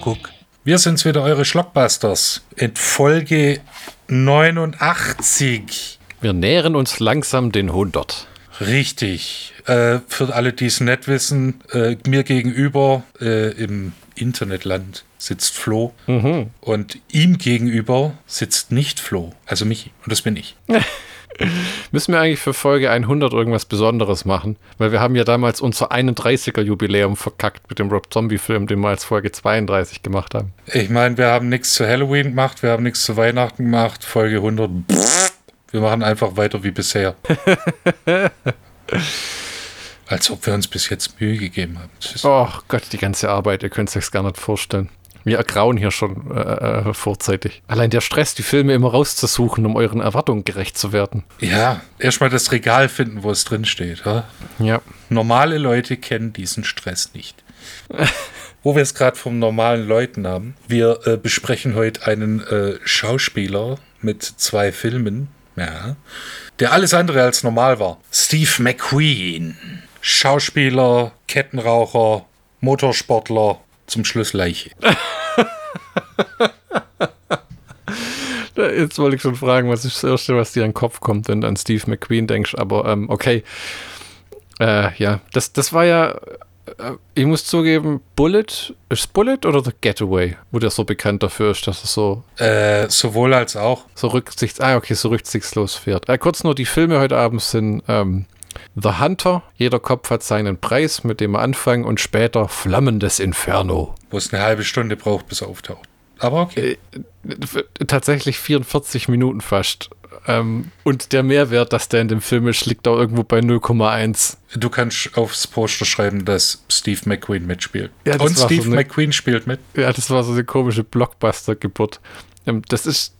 Kuckuck. Wir sind's wieder, eure Schlockbusters. In Folge 89. Wir nähern uns langsam den 100. Richtig. Äh, für alle, die es nicht wissen, äh, mir gegenüber äh, im Internetland sitzt Flo Mhm. und ihm gegenüber sitzt nicht Flo, also Michi. Und das bin ich. Müssen wir eigentlich für Folge 100 irgendwas Besonderes machen? Weil wir haben ja damals unser 31er Jubiläum verkackt mit dem Rob Zombie Film, den wir als Folge 32 gemacht haben. Ich meine, wir haben nichts zu Halloween gemacht, wir haben nichts zu Weihnachten gemacht, Folge 100. pff, Wir machen einfach weiter wie bisher. Als ob wir uns bis jetzt Mühe gegeben haben. Oh Gott, die ganze Arbeit, ihr könnt es euch gar nicht vorstellen. Wir ergrauen hier schon äh, äh, vorzeitig. Allein der Stress, die Filme immer rauszusuchen, um euren Erwartungen gerecht zu werden. Ja, erstmal das Regal finden, wo es drin steht. Ja? Ja. Normale Leute kennen diesen Stress nicht. Wo wir es gerade vom normalen Leuten haben. Wir äh, besprechen heute einen äh, Schauspieler mit zwei Filmen, ja, der alles andere als normal war. Steve McQueen. Schauspieler, Kettenraucher, Motorsportler, zum Schluss Leiche. Jetzt wollte ich schon fragen, was ist das Erste, was dir an den Kopf kommt, wenn du an Steve McQueen denkst. Aber ähm, okay. Äh, ja, das, das war ja, äh, ich muss zugeben, Bullet, ist Bullet oder The Getaway, wo der so bekannt dafür ist, dass er so, Äh, sowohl als auch. so rücksichts, ah, okay, so rücksichtslos fährt. Äh, kurz nur, die Filme heute Abend sind ähm, The Hunter, jeder Kopf hat seinen Preis, mit dem wir anfangen, und später Flammendes Inferno. Wo es eine halbe Stunde braucht, bis er auftaucht. Aber okay. Äh, tatsächlich 44 Minuten fast. Ähm, und der Mehrwert, dass der in dem Film ist, liegt auch irgendwo bei 0,1. Du kannst aufs Poster schreiben, dass Steve McQueen mitspielt. Ja, Und Steve so eine- McQueen spielt mit. Ja, das war so eine komische Blockbuster-Geburt. Ähm, das ist.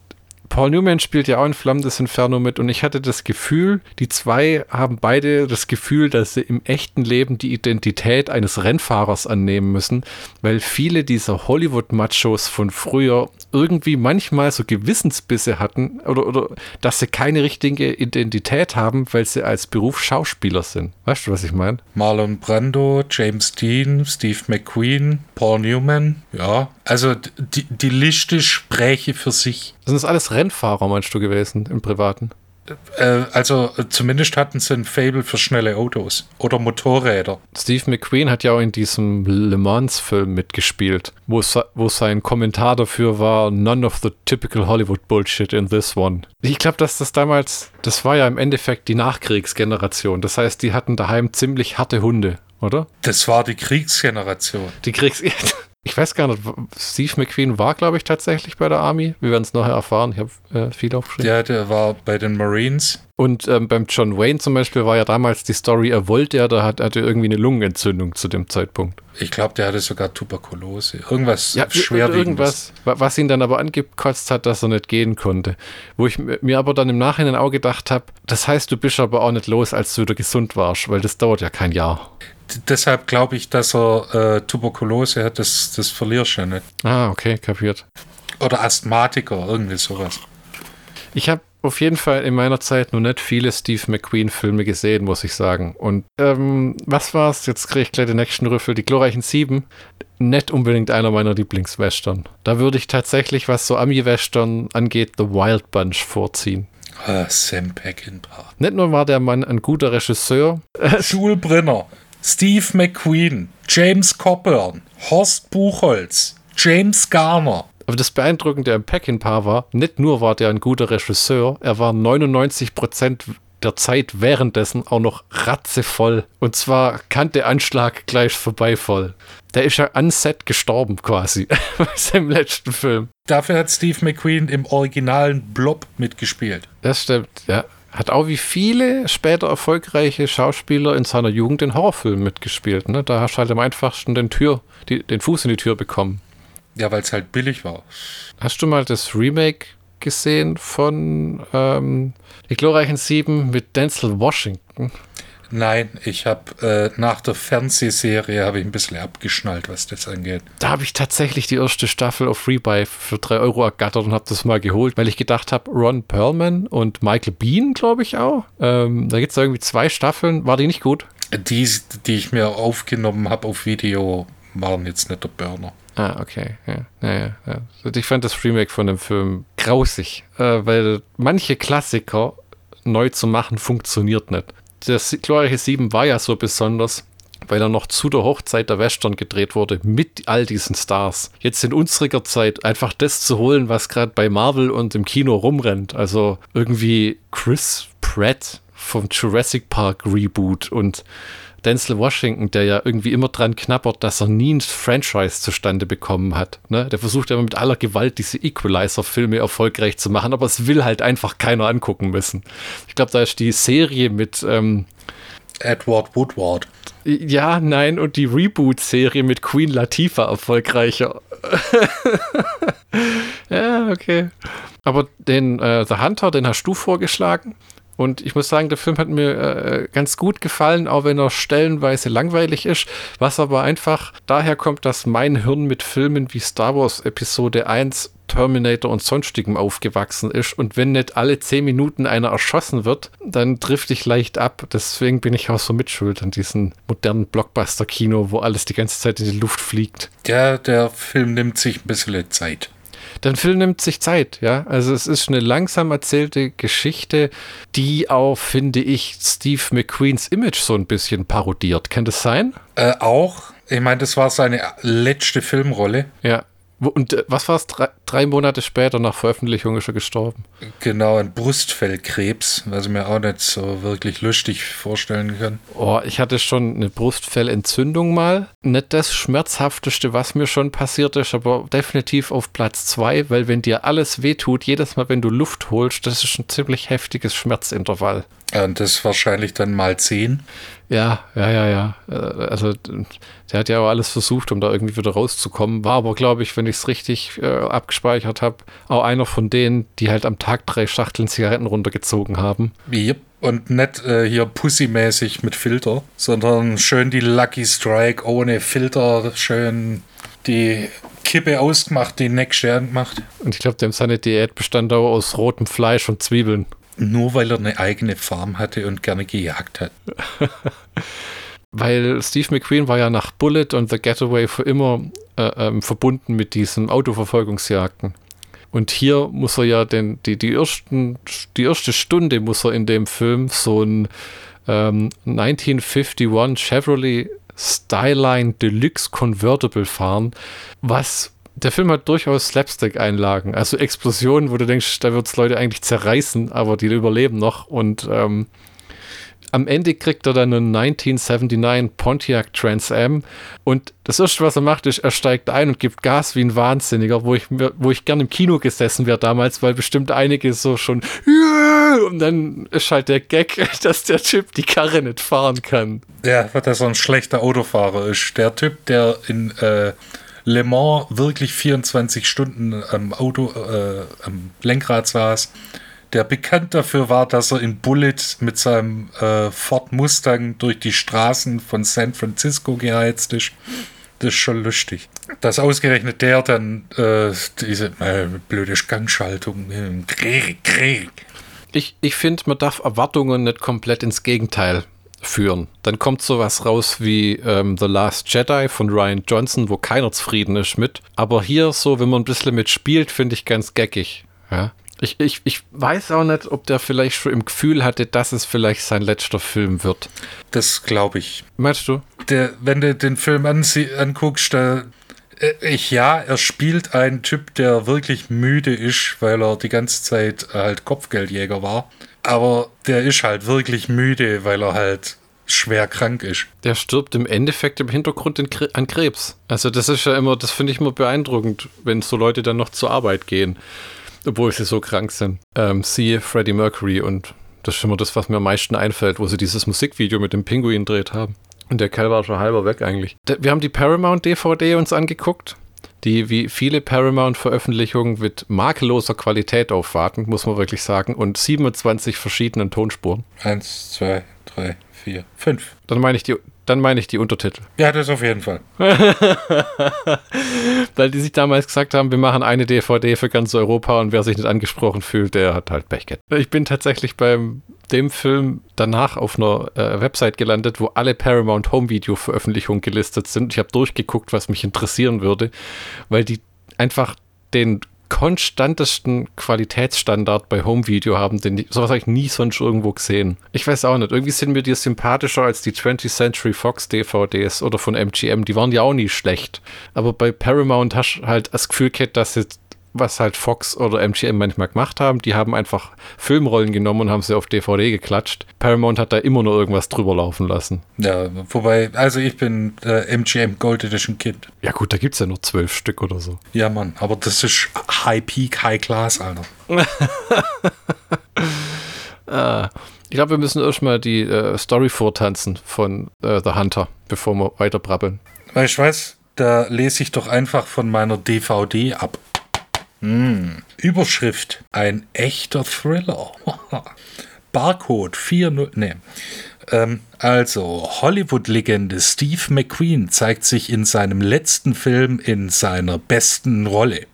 Paul Newman spielt ja auch in Flammendes Inferno mit und ich hatte das Gefühl, die zwei haben beide das Gefühl, dass sie im echten Leben die Identität eines Rennfahrers annehmen müssen, weil viele dieser Hollywood-Machos von früher irgendwie manchmal so Gewissensbisse hatten oder, oder dass sie keine richtige Identität haben, weil sie als Beruf Schauspieler sind. Weißt du, was ich meine? Marlon Brando, James Dean, Steve McQueen, Paul Newman. Ja, also die, die Liste spräche für sich. Sind das alles Rennfahrer, meinst du, gewesen im Privaten? Äh, also äh, zumindest hatten sie ein Fable für schnelle Autos oder Motorräder. Steve McQueen hat ja auch in diesem Le Mans-Film mitgespielt, wo, wo sein Kommentar dafür war: None of the typical Hollywood Bullshit in this one. Ich glaube, dass das damals, das war ja im Endeffekt die Nachkriegsgeneration. Das heißt, die hatten daheim ziemlich harte Hunde, oder? Das war die Kriegsgeneration. Die Kriegs. Ich weiß gar nicht, Steve McQueen war, glaube ich, tatsächlich bei der Army. Wir werden es nachher erfahren. Ich habe äh, viel aufgeschrieben. Ja, der war bei den Marines. Und ähm, beim John Wayne zum Beispiel war ja damals die Story, er wollte ja, da hat, hatte irgendwie eine Lungenentzündung zu dem Zeitpunkt. Ich glaube, der hatte sogar Tuberkulose. Irgendwas Ja, schwerwiegendes. irgendwas, wa- was ihn dann aber angekotzt hat, dass er nicht gehen konnte. Wo ich mir aber dann im Nachhinein auch gedacht habe, das heißt, du bist aber auch nicht los, als du wieder gesund warst, weil das dauert ja kein Jahr. Deshalb glaube ich, dass er äh, Tuberkulose hat. Das, das verlierst du ja nicht. Ah, okay, kapiert. Oder Asthmatiker, irgendwie sowas. Ich habe auf jeden Fall in meiner Zeit noch nicht viele Steve McQueen-Filme gesehen, muss ich sagen. Und ähm, was war's? Jetzt kriege ich gleich den nächsten Rüffel. Die glorreichen Sieben. Nicht unbedingt einer meiner Lieblingswestern. Da würde ich tatsächlich, was so Ami-Western angeht, The Wild Bunch vorziehen. Ah, Sam Peckinpah. Nicht nur war der Mann ein guter Regisseur, Schulbrenner, Steve McQueen, James Coburn, Horst Buchholz, James Garner. Aber das Beeindruckende am Peckinpah war, nicht nur war der ein guter Regisseur, er war 99% der Zeit währenddessen auch noch ratzevoll. Und zwar Kante-Anschlag gleich vorbei voll. Der ist ja an Set gestorben quasi bei seinem letzten Film. Dafür hat Steve McQueen im originalen Blob mitgespielt. Das stimmt, ja. Hat auch wie viele später erfolgreiche Schauspieler in seiner Jugend in Horrorfilmen mitgespielt. Ne? Da hast du halt am einfachsten den, Tür, die, den Fuß in die Tür bekommen. Ja, weil es halt billig war. Hast du mal das Remake gesehen von ähm, Die glorreichen Sieben mit Denzel Washington? Nein, ich habe äh, nach der Fernsehserie habe ich ein bisschen abgeschnallt, was das angeht. Da habe ich tatsächlich die erste Staffel auf Rebuy für 3 Euro ergattert und habe das mal geholt, weil ich gedacht habe, Ron Perlman und Michael Bean, glaube ich auch. Ähm, da gibt es irgendwie zwei Staffeln. War die nicht gut? Die, die ich mir aufgenommen habe auf Video, waren jetzt nicht der Burner. Ah, okay. Ja, ja, ja, ja. Ich fand das Remake von dem Film grausig, äh, weil manche Klassiker neu zu machen funktioniert nicht. Das glorreiche 7 war ja so besonders, weil er noch zu der Hochzeit der Western gedreht wurde mit all diesen Stars. Jetzt in unserer Zeit einfach das zu holen, was gerade bei Marvel und im Kino rumrennt. Also irgendwie Chris Pratt vom Jurassic Park Reboot und Denzel Washington, der ja irgendwie immer dran knappert, dass er nie ein Franchise zustande bekommen hat. Ne? Der versucht ja mit aller Gewalt diese Equalizer-Filme erfolgreich zu machen, aber es will halt einfach keiner angucken müssen. Ich glaube, da ist die Serie mit ähm, Edward Woodward. Ja, nein, und die Reboot-Serie mit Queen Latifah erfolgreicher. ja, okay. Aber den äh, The Hunter, den hast du vorgeschlagen. Und ich muss sagen, der Film hat mir äh, ganz gut gefallen, auch wenn er stellenweise langweilig ist. Was aber einfach daher kommt, dass mein Hirn mit Filmen wie Star Wars Episode 1 Terminator und sonstigem aufgewachsen ist und wenn nicht alle zehn Minuten einer erschossen wird, dann trifft ich leicht ab. Deswegen bin ich auch so mitschuld an diesem modernen Blockbuster-Kino, wo alles die ganze Zeit in die Luft fliegt. Ja, der Film nimmt sich ein bisschen Zeit. Der Film nimmt sich Zeit, ja. Also es ist eine langsam erzählte Geschichte, die auch, finde ich, Steve McQueens Image so ein bisschen parodiert. Kann das sein? Äh, auch. Ich meine, das war seine letzte Filmrolle. Ja. Und äh, was war es? Drei, drei, Monate später nach Veröffentlichung ist er gestorben. Genau, ein Brustfellkrebs, was ich mir auch nicht so wirklich lustig vorstellen kann. Oh, ich hatte schon eine Brustfellentzündung mal. Nicht das Schmerzhafteste, was mir schon passiert ist, aber definitiv auf Platz zwei, weil wenn dir alles wehtut, jedes Mal, wenn du Luft holst, das ist ein ziemlich heftiges Schmerzintervall. Und das wahrscheinlich dann mal zehn. Ja, ja, ja, ja. Äh, also der hat ja auch alles versucht, um da irgendwie wieder rauszukommen. War aber, glaube ich, wenn ich es richtig äh, abgespeichert habe, auch einer von denen, die halt am Tag drei Schachteln Zigaretten runtergezogen haben. Yep. Und nicht äh, hier pussymäßig mit Filter, sondern schön die Lucky Strike ohne Filter, schön die Kippe ausgemacht, die nächste angemacht. Und ich glaube, dem seine Diät bestand auch aus rotem Fleisch und Zwiebeln. Nur weil er eine eigene Farm hatte und gerne gejagt hat. weil Steve McQueen war ja nach Bullet und The Getaway für immer äh, ähm, verbunden mit diesen Autoverfolgungsjagden. Und hier muss er ja den, die, die, ersten, die erste Stunde muss er in dem Film so ein ähm, 1951 Chevrolet Styline Deluxe Convertible fahren, was der Film hat durchaus Slapstick-Einlagen, also Explosionen, wo du denkst, da wird es Leute eigentlich zerreißen, aber die überleben noch. Und ähm, am Ende kriegt er dann einen 1979 Pontiac Trans Am und das erste, was er macht, ist, er steigt ein und gibt Gas wie ein Wahnsinniger, wo ich, wo ich gern im Kino gesessen wäre damals, weil bestimmt einige so schon und dann ist halt der Gag, dass der Typ die Karre nicht fahren kann. Ja, weil er so ein schlechter Autofahrer ist. Der Typ, der in äh Le Mans wirklich 24 Stunden am Auto, äh, am Lenkrad saß, der bekannt dafür war, dass er in Bullet mit seinem äh, Ford Mustang durch die Straßen von San Francisco geheizt ist. Das ist schon lustig. Dass ausgerechnet der dann äh, diese äh, blöde Gangschaltung, äh, Krieg, Krieg. Ich, ich finde, man darf Erwartungen nicht komplett ins Gegenteil führen. Dann kommt sowas raus wie ähm, The Last Jedi von Ryan Johnson, wo keiner zufrieden ist mit. Aber hier so, wenn man ein bisschen mitspielt, finde ich ganz geckig. Ja? Ich, ich, ich weiß auch nicht, ob der vielleicht schon im Gefühl hatte, dass es vielleicht sein letzter Film wird. Das glaube ich. Meinst du? Der, wenn du den Film anguckst, da, ich, ja, er spielt einen Typ, der wirklich müde ist, weil er die ganze Zeit halt Kopfgeldjäger war. Aber der ist halt wirklich müde, weil er halt schwer krank ist. Der stirbt im Endeffekt im Hintergrund an Krebs. Also das ist ja immer, das finde ich immer beeindruckend, wenn so Leute dann noch zur Arbeit gehen, obwohl sie so krank sind. Ähm, siehe Freddie Mercury und das ist immer das, was mir am meisten einfällt, wo sie dieses Musikvideo mit dem Pinguin dreht haben. Und der Kerl war schon halber weg eigentlich. Wir haben die Paramount DVD uns angeguckt die wie viele Paramount-Veröffentlichungen mit makelloser Qualität aufwarten, muss man wirklich sagen, und 27 verschiedenen Tonspuren. Eins, zwei, drei, vier, fünf. Dann meine ich die, dann meine ich die Untertitel. Ja, das auf jeden Fall. Weil die sich damals gesagt haben, wir machen eine DVD für ganz Europa und wer sich nicht angesprochen fühlt, der hat halt Pech gehabt. Ich bin tatsächlich beim dem Film danach auf einer äh, Website gelandet, wo alle Paramount Home Video Veröffentlichungen gelistet sind. Ich habe durchgeguckt, was mich interessieren würde, weil die einfach den konstantesten Qualitätsstandard bei Home Video haben, den sowas habe ich nie sonst irgendwo gesehen. Ich weiß auch nicht, irgendwie sind mir die sympathischer als die 20th Century Fox DVDs oder von MGM. Die waren ja auch nie schlecht. Aber bei Paramount hast du halt das Gefühl gehabt, dass jetzt was halt Fox oder MGM manchmal gemacht haben. Die haben einfach Filmrollen genommen und haben sie auf DVD geklatscht. Paramount hat da immer nur irgendwas drüber laufen lassen. Ja, wobei, also ich bin äh, MGM Gold Edition Kind. Ja gut, da gibt es ja nur zwölf Stück oder so. Ja, Mann, aber das ist High Peak, High Class, Alter. ah, ich glaube, wir müssen erstmal die äh, Story vortanzen von äh, The Hunter, bevor wir weiter brabbeln. Weißt du was? Da lese ich doch einfach von meiner DVD ab. Hm. Überschrift: Ein echter Thriller. Barcode 4.0. Nee. Ähm, also, Hollywood-Legende Steve McQueen zeigt sich in seinem letzten Film in seiner besten Rolle.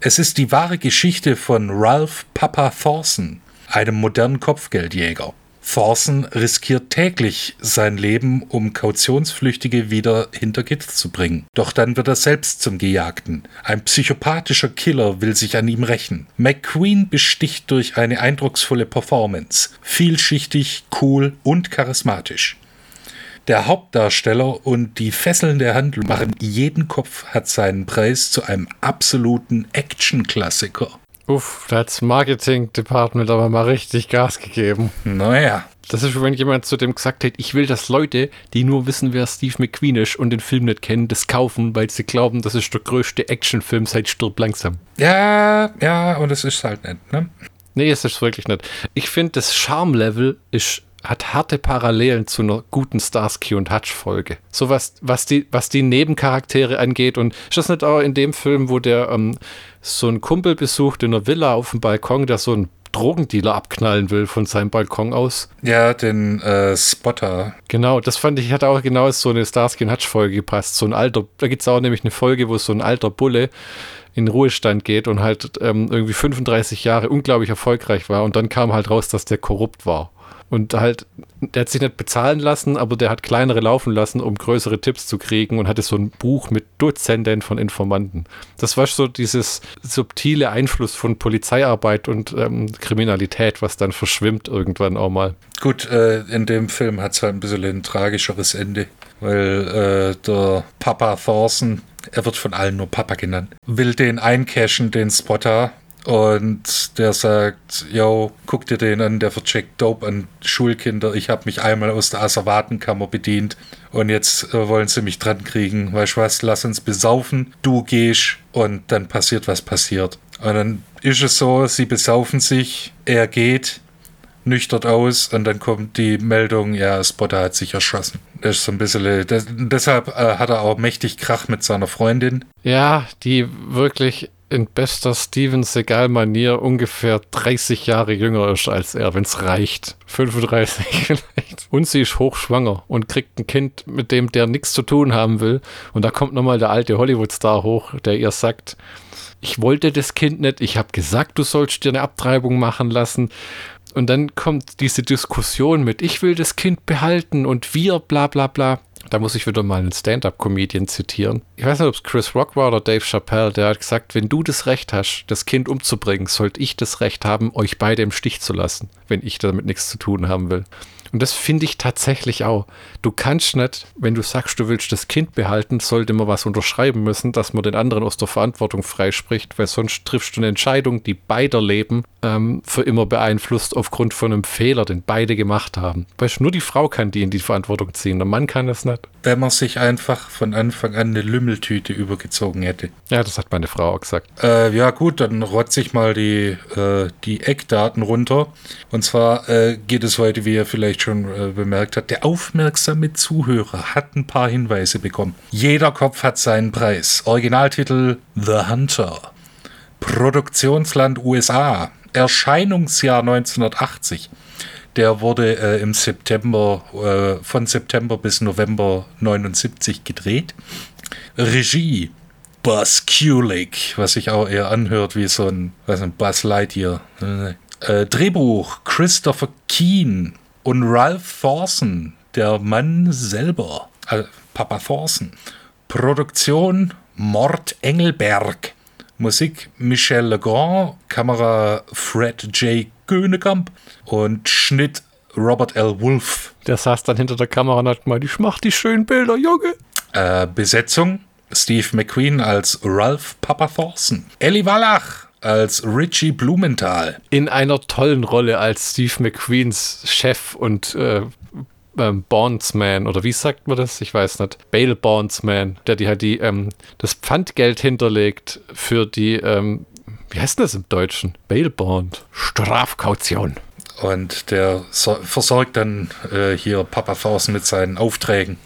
Es ist die wahre Geschichte von Ralph Papa Thorson, einem modernen Kopfgeldjäger. Thorson riskiert täglich sein Leben, um Kautionsflüchtige wieder hinter Gitter zu bringen. Doch dann wird er selbst zum Gejagten. Ein psychopathischer Killer will sich an ihm rächen. McQueen besticht durch eine eindrucksvolle Performance. Vielschichtig, cool und charismatisch. Der Hauptdarsteller und die fesselnde Handlung machen jeden Kopf hat seinen Preis zu einem absoluten Action-Klassiker. Uff, da hat's Marketing-Department aber mal richtig Gas gegeben. Naja. Das ist, wenn jemand zu dem gesagt hat, ich will, dass Leute, die nur wissen, wer Steve McQueen ist und den Film nicht kennen, das kaufen, weil sie glauben, das ist der größte Actionfilm seit Stirb langsam. Ja, ja, und es ist halt nicht, ne? Nee, es ist wirklich nicht. Ich finde, das Charme-Level ist hat harte Parallelen zu einer guten Starsky und Hutch Folge. So was, was die, was die Nebencharaktere angeht und ist das nicht auch in dem Film, wo der ähm, so einen Kumpel besucht in einer Villa auf dem Balkon, der so einen Drogendealer abknallen will von seinem Balkon aus. Ja, den äh, Spotter. Genau, das fand ich, hat auch genau so eine Starsky und Hutch Folge gepasst. So ein alter, da gibt es auch nämlich eine Folge, wo so ein alter Bulle in Ruhestand geht und halt ähm, irgendwie 35 Jahre unglaublich erfolgreich war und dann kam halt raus, dass der korrupt war. Und halt, der hat sich nicht bezahlen lassen, aber der hat kleinere laufen lassen, um größere Tipps zu kriegen und hatte so ein Buch mit Dutzenden von Informanten. Das war so dieses subtile Einfluss von Polizeiarbeit und ähm, Kriminalität, was dann verschwimmt irgendwann auch mal. Gut, äh, in dem Film hat es halt ein bisschen ein tragischeres Ende, weil äh, der Papa Thorson, er wird von allen nur Papa genannt, will den eincashen, den Spotter, und der sagt, yo, guck dir den an, der vercheckt Dope an Schulkinder. Ich habe mich einmal aus der Asservatenkammer bedient und jetzt äh, wollen sie mich dran kriegen. Weißt du was, lass uns besaufen, du gehst und dann passiert, was passiert. Und dann ist es so, sie besaufen sich, er geht, nüchtert aus und dann kommt die Meldung, ja, Spotter hat sich erschossen. Das ist so ein bisschen, das, deshalb äh, hat er auch mächtig Krach mit seiner Freundin. Ja, die wirklich in bester Steven Seagal-Manier ungefähr 30 Jahre jünger ist als er, wenn es reicht. 35 vielleicht. Und sie ist hochschwanger und kriegt ein Kind, mit dem der nichts zu tun haben will. Und da kommt nochmal der alte Hollywood-Star hoch, der ihr sagt, ich wollte das Kind nicht, ich habe gesagt, du sollst dir eine Abtreibung machen lassen. Und dann kommt diese Diskussion mit, ich will das Kind behalten und wir, bla bla bla. Da muss ich wieder mal einen Stand-up-Comedian zitieren. Ich weiß nicht, ob es Chris Rock war oder Dave Chappelle, der hat gesagt, wenn du das Recht hast, das Kind umzubringen, sollte ich das Recht haben, euch beide im Stich zu lassen, wenn ich damit nichts zu tun haben will. Und das finde ich tatsächlich auch. Du kannst nicht, wenn du sagst, du willst das Kind behalten, sollte man was unterschreiben müssen, dass man den anderen aus der Verantwortung freispricht, weil sonst triffst du eine Entscheidung, die beider Leben ähm, für immer beeinflusst aufgrund von einem Fehler, den beide gemacht haben. Weißt du, nur die Frau kann die in die Verantwortung ziehen, der Mann kann das nicht. Wenn man sich einfach von Anfang an eine Lümmeltüte übergezogen hätte. Ja, das hat meine Frau auch gesagt. Äh, ja gut, dann rotze ich mal die, äh, die Eckdaten runter. Und zwar äh, geht es heute, wie ihr vielleicht schon äh, bemerkt habt, der aufmerksame Zuhörer hat ein paar Hinweise bekommen. Jeder Kopf hat seinen Preis. Originaltitel The Hunter. Produktionsland USA. Erscheinungsjahr 1980. Der wurde äh, im September, äh, von September bis November 79 gedreht. Regie Buzz Kulik, was sich auch eher anhört wie so ein, was ein Buzz Lightyear. Äh, Drehbuch Christopher Keen und Ralph Thorson, der Mann selber, äh, Papa Thorson. Produktion Mord Engelberg. Musik Michel Legrand, Kamera Fred J. Gönekamp und Schnitt Robert L. Wolf. Der saß dann hinter der Kamera und hat gemeint, ich mach die schönen Bilder, Junge. Äh, Besetzung Steve McQueen als Ralph Papa Thorson. Ellie Wallach als Richie Blumenthal. In einer tollen Rolle als Steve McQueens Chef und äh, ähm, Bondsman oder wie sagt man das? Ich weiß nicht. Bail Bondsman, der die halt die ähm, das Pfandgeld hinterlegt für die ähm, wie heißt das im Deutschen? Bail Bond. Strafkaution. Und der so versorgt dann äh, hier Papa Thorson mit seinen Aufträgen.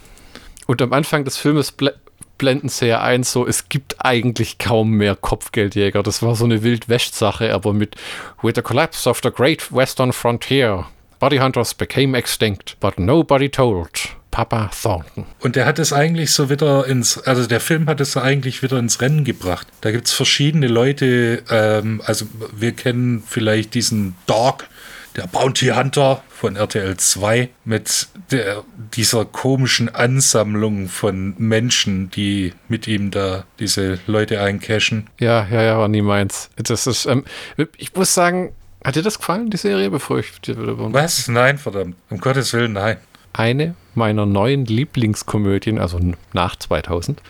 Und am Anfang des Filmes bl blenden sie ja ein, so es gibt eigentlich kaum mehr Kopfgeldjäger. Das war so eine Wildwest-Sache, aber mit With the collapse of the great western frontier Body Hunters became extinct, but nobody told. Papa Thornton. Und der hat es eigentlich so wieder ins, also der Film hat es eigentlich wieder ins Rennen gebracht. Da gibt es verschiedene Leute, ähm, also wir kennen vielleicht diesen Dog, der Bounty Hunter von RTL 2 mit der, dieser komischen Ansammlung von Menschen, die mit ihm da diese Leute eincashen. Ja, ja, ja, war nie meins. Das ist, ähm, ich muss sagen, hat dir das gefallen, die Serie, bevor ich dir Was? Nein, verdammt. Um Gottes Willen, nein. Eine meiner neuen Lieblingskomödien, also nach 2000,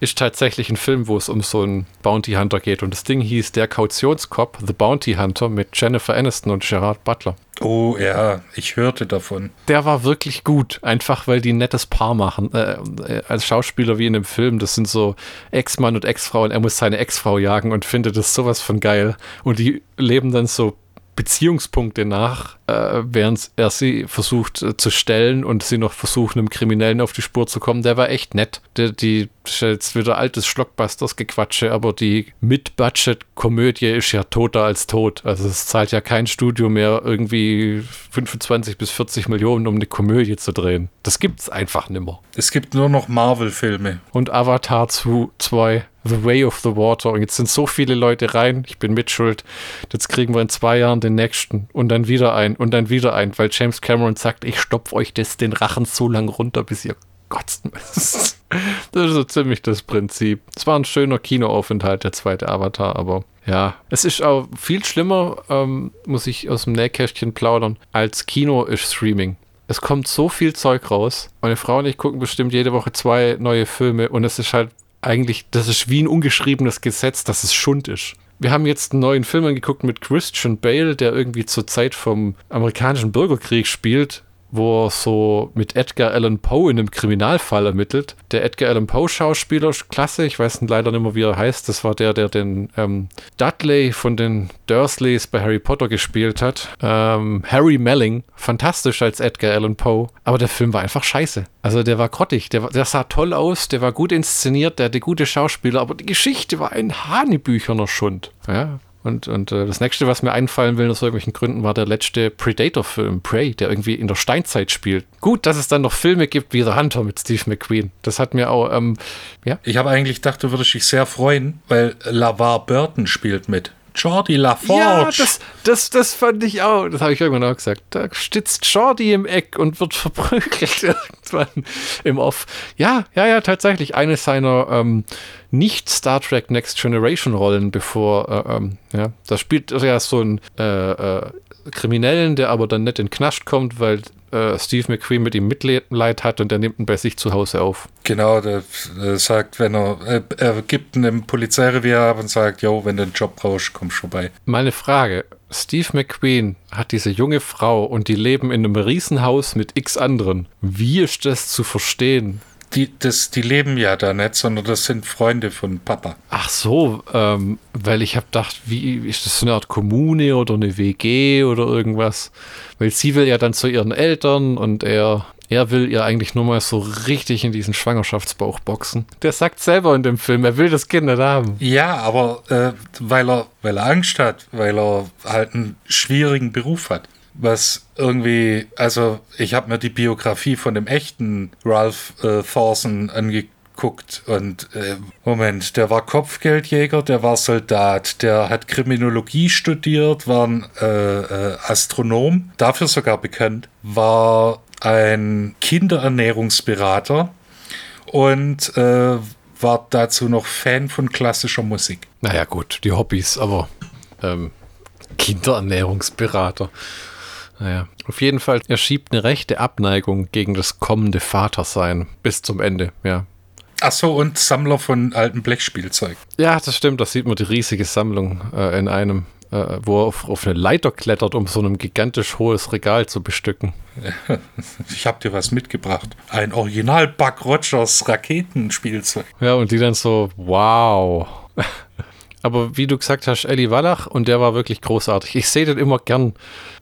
ist tatsächlich ein Film, wo es um so einen Bounty Hunter geht. Und das Ding hieß Der Kautionskopf, The Bounty Hunter mit Jennifer Aniston und Gerard Butler. Oh ja, ich hörte davon. Der war wirklich gut, einfach weil die ein nettes Paar machen. Äh, äh als Schauspieler wie in dem Film, das sind so Ex-Mann und Ex-Frau und er muss seine Ex-Frau jagen und findet das sowas von geil. Und die leben dann so Beziehungspunkte nach, äh, während er sie versucht äh, zu stellen und sie noch versuchen, einem Kriminellen auf die Spur zu kommen. Der war echt nett. Der, die ist jetzt wieder altes Schlockbusters-Gequatsche, aber die Mid-Budget-Komödie ist ja toter als tot. Also es zahlt ja kein Studio mehr irgendwie 25 bis 40 Millionen, um eine Komödie zu drehen. Das gibt's einfach nimmer. Es gibt nur noch Marvel-Filme. Und Avatar 2 The Way of the Water. Und jetzt sind so viele Leute rein, ich bin mitschuld. Jetzt kriegen wir in zwei Jahren den nächsten und dann wieder ein und dann wieder ein, weil James Cameron sagt, ich stopfe euch das, den Rachen so lang runter, bis ihr kotzen müsst. Das ist so ziemlich das Prinzip. Es war ein schöner Kinoaufenthalt, der zweite Avatar, aber ja, es ist auch viel schlimmer, ähm, muss ich aus dem Nähkästchen plaudern, als Kino ist Streaming. Es kommt so viel Zeug raus. Meine Frau und ich gucken bestimmt jede Woche zwei neue Filme und es ist halt eigentlich, das ist wie ein ungeschriebenes Gesetz, dass es Schund ist. Wir haben jetzt einen neuen Film angeguckt mit Christian Bale, der irgendwie zur Zeit vom amerikanischen Bürgerkrieg spielt wo er so mit Edgar Allan Poe in einem Kriminalfall ermittelt. Der Edgar Allan Poe Schauspieler, klasse, ich weiß leider nicht mehr, wie er heißt. Das war der, der den ähm, Dudley von den Dursleys bei Harry Potter gespielt hat. Ähm, Harry Melling, fantastisch als Edgar Allan Poe. Aber der Film war einfach scheiße. Also der war grottig, der, der sah toll aus, der war gut inszeniert, der hatte gute Schauspieler, aber die Geschichte war ein Hanebücherner Schund. Ja, und, und äh, das nächste, was mir einfallen will, aus irgendwelchen Gründen, war der letzte Predator-Film, Prey, der irgendwie in der Steinzeit spielt. Gut, dass es dann noch Filme gibt wie The Hunter mit Steve McQueen. Das hat mir auch, ähm, ja. Ich habe eigentlich gedacht, du würdest dich sehr freuen, weil LaVar Burton spielt mit. Jordi LaForge. Ja, das, das, das fand ich auch. Das habe ich irgendwann auch gesagt. Da stützt Jordi im Eck und wird verprügelt irgendwann im Off. Ja, ja, ja, tatsächlich. Eine seiner ähm, nicht Star Trek Next Generation Rollen, bevor, äh, ähm, ja, da spielt er ja so ein äh, äh, Kriminellen, der aber dann nicht in Knast kommt, weil äh, Steve McQueen mit ihm Mitleid hat und er nimmt ihn bei sich zu Hause auf. Genau, der, der sagt, wenn er, äh, er gibt einem Polizeirevier ab und sagt, jo, wenn du einen Job brauchst, komm vorbei. Meine Frage, Steve McQueen hat diese junge Frau und die leben in einem Riesenhaus mit x anderen. Wie ist das zu verstehen? Die, das, die leben ja da nicht, sondern das sind Freunde von Papa. Ach so, ähm, weil ich habe gedacht, wie ist das so eine Art Kommune oder eine WG oder irgendwas? Weil sie will ja dann zu ihren Eltern und er, er will ihr eigentlich nur mal so richtig in diesen Schwangerschaftsbauch boxen. Der sagt selber in dem Film, er will das Kind nicht haben. Ja, aber äh, weil, er, weil er Angst hat, weil er halt einen schwierigen Beruf hat was irgendwie, also ich habe mir die Biografie von dem echten Ralph äh, Thorson angeguckt und äh, Moment, der war Kopfgeldjäger, der war Soldat, der hat Kriminologie studiert, war ein äh, äh Astronom, dafür sogar bekannt, war ein Kinderernährungsberater und äh, war dazu noch Fan von klassischer Musik. Naja, gut, die Hobbys, aber ähm, Kinderernährungsberater. Naja, auf jeden Fall, er schiebt eine rechte Abneigung gegen das kommende Vatersein bis zum Ende, ja. Ach so, und Sammler von alten Blechspielzeug. Ja, das stimmt, da sieht man die riesige Sammlung äh, in einem, äh, wo er auf, auf, eine Leiter klettert, um so ein gigantisch hohes Regal zu bestücken. Ich habe dir was mitgebracht. Ein Original Buck Rogers Raketenspielzeug. Ja, und die dann so, wow. Aber wie du gesagt hast, Ellie Wallach und der war wirklich großartig. Ich sehe den immer gern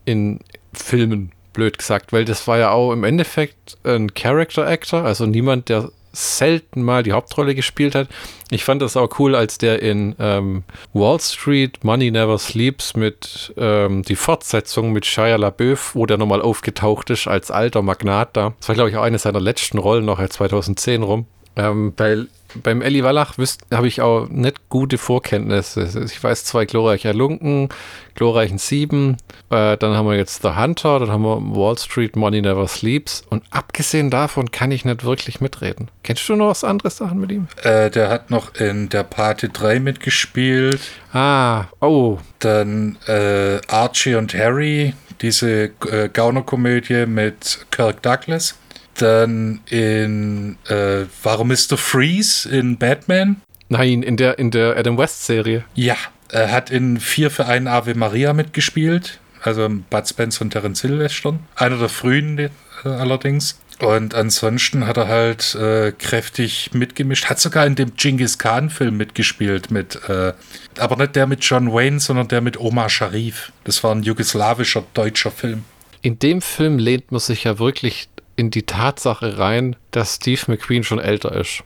in Filmen, blöd gesagt, weil das war ja auch im Endeffekt ein Character Actor, also niemand, der selten mal die Hauptrolle gespielt hat. Ich fand das auch cool, als der in ähm, Wall Street Money Never Sleeps mit ähm, die Fortsetzung mit Shia LaBeouf, wo der nochmal aufgetaucht ist als alter Magnat da. Das war, glaube ich, auch eine seiner letzten Rollen noch, 2010 rum. Ähm, weil beim Elli Wallach habe ich auch nicht gute Vorkenntnisse. Ich weiß zwei glorreicher Lunken, glorreichen Sieben, äh, dann haben wir jetzt The Hunter, dann haben wir Wall Street Money Never Sleeps und abgesehen davon kann ich nicht wirklich mitreden. Kennst du noch was anderes Sachen mit ihm? Äh, der hat noch in der Pate 3 mitgespielt. Ah, oh. Dann äh, Archie und Harry, diese äh, Gaunerkomödie mit Kirk Douglas. Dann in äh, Warum Mr. Freeze in Batman? Nein, in der, in der Adam West-Serie. Ja, er hat in Vier für einen Ave Maria mitgespielt. Also Bud Spence und Terence Hill Western. Einer der frühen äh, allerdings. Und ansonsten hat er halt äh, kräftig mitgemischt. Hat sogar in dem Genghis Khan-Film mitgespielt. Mit, äh, aber nicht der mit John Wayne, sondern der mit Omar Sharif. Das war ein jugoslawischer deutscher Film. In dem Film lehnt man sich ja wirklich in die Tatsache rein, dass Steve McQueen schon älter ist.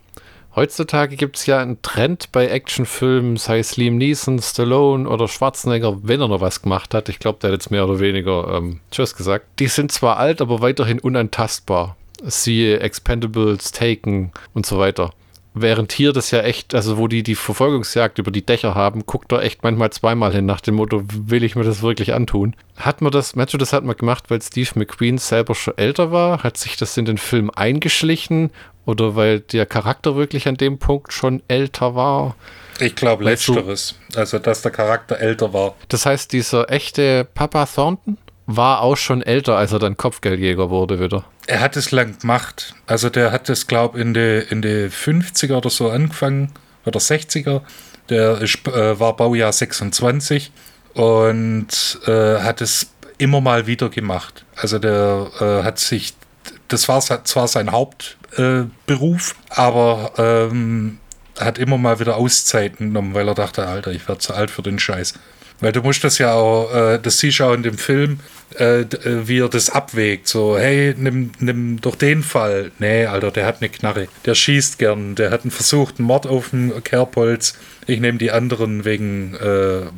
Heutzutage gibt es ja einen Trend bei Actionfilmen, sei es Liam Neeson, Stallone oder Schwarzenegger, wenn er noch was gemacht hat. Ich glaube, der hat jetzt mehr oder weniger ähm, Tschüss gesagt. Die sind zwar alt, aber weiterhin unantastbar. Siehe Expendables, Taken und so weiter. Während hier das ja echt, also wo die die Verfolgungsjagd über die Dächer haben, guckt er echt manchmal zweimal hin nach dem Motto, will ich mir das wirklich antun? Hat man das, meinst du, das hat man gemacht, weil Steve McQueen selber schon älter war? Hat sich das in den Film eingeschlichen? Oder weil der Charakter wirklich an dem Punkt schon älter war? Ich glaube letzteres. Also, dass der Charakter älter war. Das heißt, dieser echte Papa Thornton war auch schon älter, als er dann Kopfgeldjäger wurde wieder. Er hat es lang gemacht. Also der hat es, glaube ich, in die, in die 50er oder so angefangen. Oder 60er. Der ist, äh, war Baujahr 26 und äh, hat es immer mal wieder gemacht. Also der äh, hat sich, das war zwar sein Hauptberuf, aber ähm, hat immer mal wieder Auszeiten genommen, weil er dachte, Alter, ich werde zu alt für den Scheiß. Weil du musst das ja auch, äh, das siehst du auch in dem Film, äh, äh, wie er das abwägt. So, hey, nimm, nimm doch den Fall. Nee, Alter, der hat eine Knarre. Der schießt gern. Der hat einen versuchten Mord auf den Kerbholz. Ich nehme die anderen wegen äh, äh,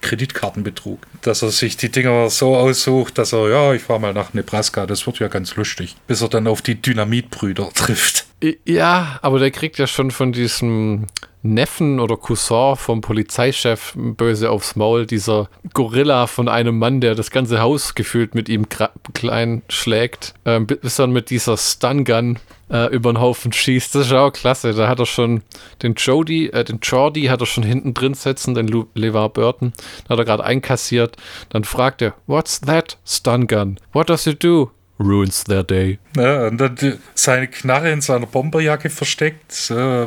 Kreditkartenbetrug. Dass er sich die Dinger so aussucht, dass er, ja, ich fahre mal nach Nebraska. Das wird ja ganz lustig. Bis er dann auf die Dynamitbrüder trifft. Ja, aber der kriegt ja schon von diesem Neffen oder Cousin vom Polizeichef böse aufs Maul, dieser Gorilla von einem Mann, der das ganze Haus gefühlt mit ihm klein schlägt, äh, bis dann mit dieser Stun-Gun äh, über den Haufen schießt. Das ist auch klasse. Da hat er schon den Jody, äh, den Jordi hat er schon hinten drin sitzen, den Lu LeVar Burton. Da hat er gerade einkassiert. Dann fragt er, What's that Stun-Gun? What does it do? Ruins their day. Ja, und dann die, seine Knarre in seiner Bomberjacke versteckt. Äh,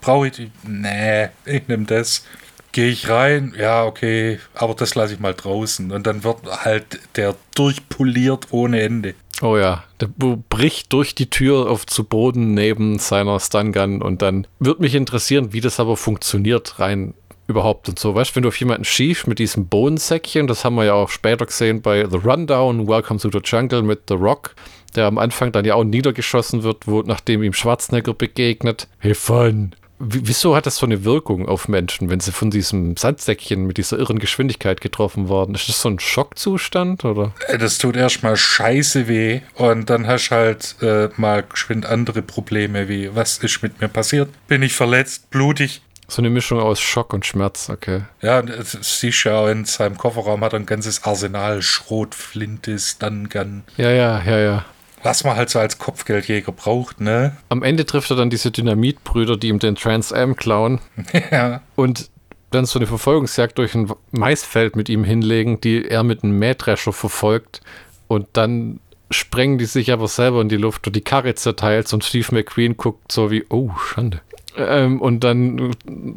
Brauche ich die? Nee, ich nehme das. Gehe ich rein? Ja, okay, aber das lasse ich mal draußen. Und dann wird halt der durchpoliert ohne Ende. Oh ja, der bricht durch die Tür auf zu Boden neben seiner Stun-Gun und dann wird mich interessieren, wie das aber funktioniert rein überhaupt und so. Weißt du, wenn du auf jemanden schießt mit diesem Bohnensäckchen, das haben wir ja auch später gesehen bei The Rundown, Welcome to the Jungle mit The Rock, der am Anfang dann ja auch niedergeschossen wird, wo nachdem ihm Schwarzenegger begegnet. Hey, fun, wieso hat das so eine Wirkung auf Menschen, wenn sie von diesem Sandsäckchen mit dieser irren Geschwindigkeit getroffen worden? Ist das so ein Schockzustand oder? Äh, das tut erstmal scheiße weh und dann hast du halt äh, mal geschwind andere Probleme wie, was ist mit mir passiert? Bin ich verletzt, blutig? So eine Mischung aus Schock und Schmerz, okay. Ja, das siehst du ja in seinem Kofferraum hat er ein ganzes Arsenal, Schrot, Flinte, Stungun. Ja, ja, ja, ja. Was man halt so als Kopfgeldjäger braucht, ne? Am Ende trifft er dann diese Dynamitbrüder, die ihm den Trans Am klauen. ja. Und dann so eine Verfolgungsjagd durch ein Maisfeld mit ihm hinlegen, die er mit einem Mähdrescher verfolgt. Und dann sprengen die sich aber selber in die Luft und die Karre zerteilt und Steve McQueen guckt so wie, oh, Schande. Ähm, und dann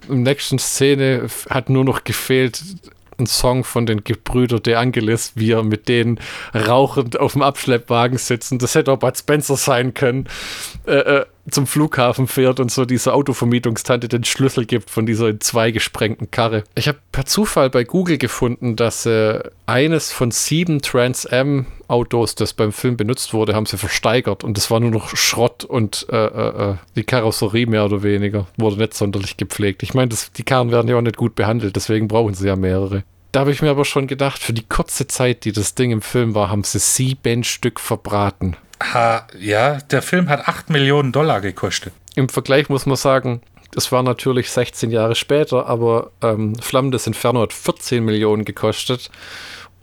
im nächsten Szene hat nur noch gefehlt, ein Song von den Gebrüder De Angelis, wie er mit denen rauchend auf dem Abschleppwagen sitzen. Das hätte auch Bud Spencer sein können. Äh, äh, zum Flughafen fährt und so diese Autovermietungstante den Schlüssel gibt von dieser in zwei gesprengten Karre. Ich habe per Zufall bei Google gefunden, dass äh, eines von sieben Trans Am Autos, das beim Film benutzt wurde, haben sie versteigert und es war nur noch Schrott und äh, äh, äh die Karosserie mehr oder weniger wurde nicht sonderlich gepflegt. Ich meine, die Karren werden ja auch nicht gut behandelt, deswegen brauchen sie ja mehrere. Da habe ich mir aber schon gedacht, für die kurze Zeit, die das Ding im Film war, haben sie sieben Stück verbraten. Ha, ja, der Film hat 8 Millionen Dollar gekostet. Im Vergleich muss man sagen, das war natürlich 16 Jahre später, aber ähm, Flammen des Inferno hat 14 Millionen gekostet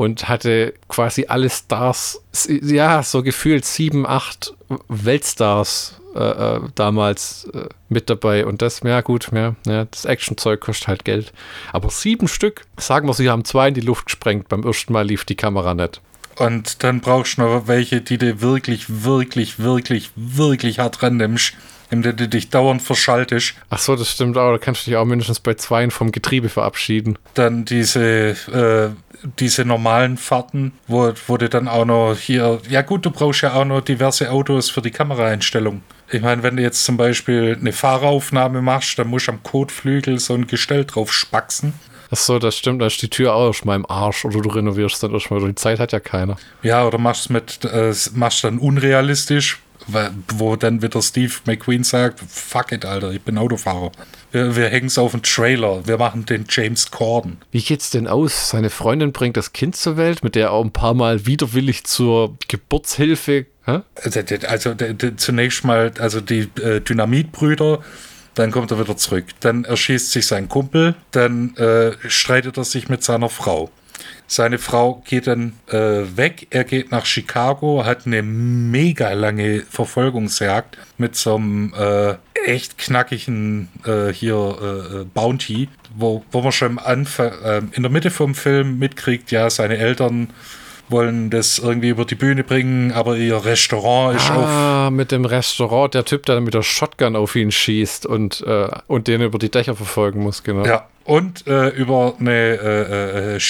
und hatte quasi alle Stars, ja, so gefühlt sieben, acht Weltstars äh, äh, damals äh, mit dabei. Und das, ja gut, ja, ja das Actionzeug kostet halt Geld. Aber sieben Stück, sagen wir, sie haben zwei in die Luft gesprengt. Beim ersten Mal lief die Kamera nicht. Und dann brauchst du noch welche, die du wirklich, wirklich, wirklich, wirklich hart rannimmst, indem du dich dauernd verschaltest. Ach so, das stimmt auch. Da kannst du dich auch mindestens bei zweien vom Getriebe verabschieden. Dann diese, äh, diese normalen Fahrten, wo, du dann auch noch hier, ja gut, du brauchst ja auch noch diverse Autos für die Kameraeinstellung. Ich meine, wenn du jetzt zum Beispiel eine Fahreraufnahme machst, dann musst du am Kotflügel so ein Gestell drauf spaxen. Ach so, das stimmt, da ist die Tür auch aus meinem Arsch oder du renovierst dann erstmal. Die Zeit hat ja keiner. Ja, oder machst mit, äh, machst dann unrealistisch, wo dann wieder Steve McQueen sagt, fuck it, Alter, ich bin Autofahrer. Wir, wir hängen es auf den Trailer, wir machen den James Corden. Wie geht's denn aus? Seine Freundin bringt das Kind zur Welt, mit der er auch ein paar Mal widerwillig zur Geburtshilfe. Hä? Also, also zunächst mal, also die äh, Dynamitbrüder dann kommt er wieder zurück. Dann erschießt sich sein Kumpel, dann äh, streitet er sich mit seiner Frau. Seine Frau geht dann äh, weg, er geht nach Chicago, hat eine mega lange Verfolgungsjagd mit so einem äh, echt knackigen äh, hier äh, äh, Bounty, wo, wo man schon Anfang, äh, in der Mitte vom Film mitkriegt, ja, seine Eltern wollen das irgendwie über die Bühne bringen, aber ihr Restaurant ist ah, auf. Ah, mit dem Restaurant, der Typ, der mit der Shotgun auf ihn schießt und, äh, und den über die Dächer verfolgen muss, genau. Ja, und äh, über eine äh, äh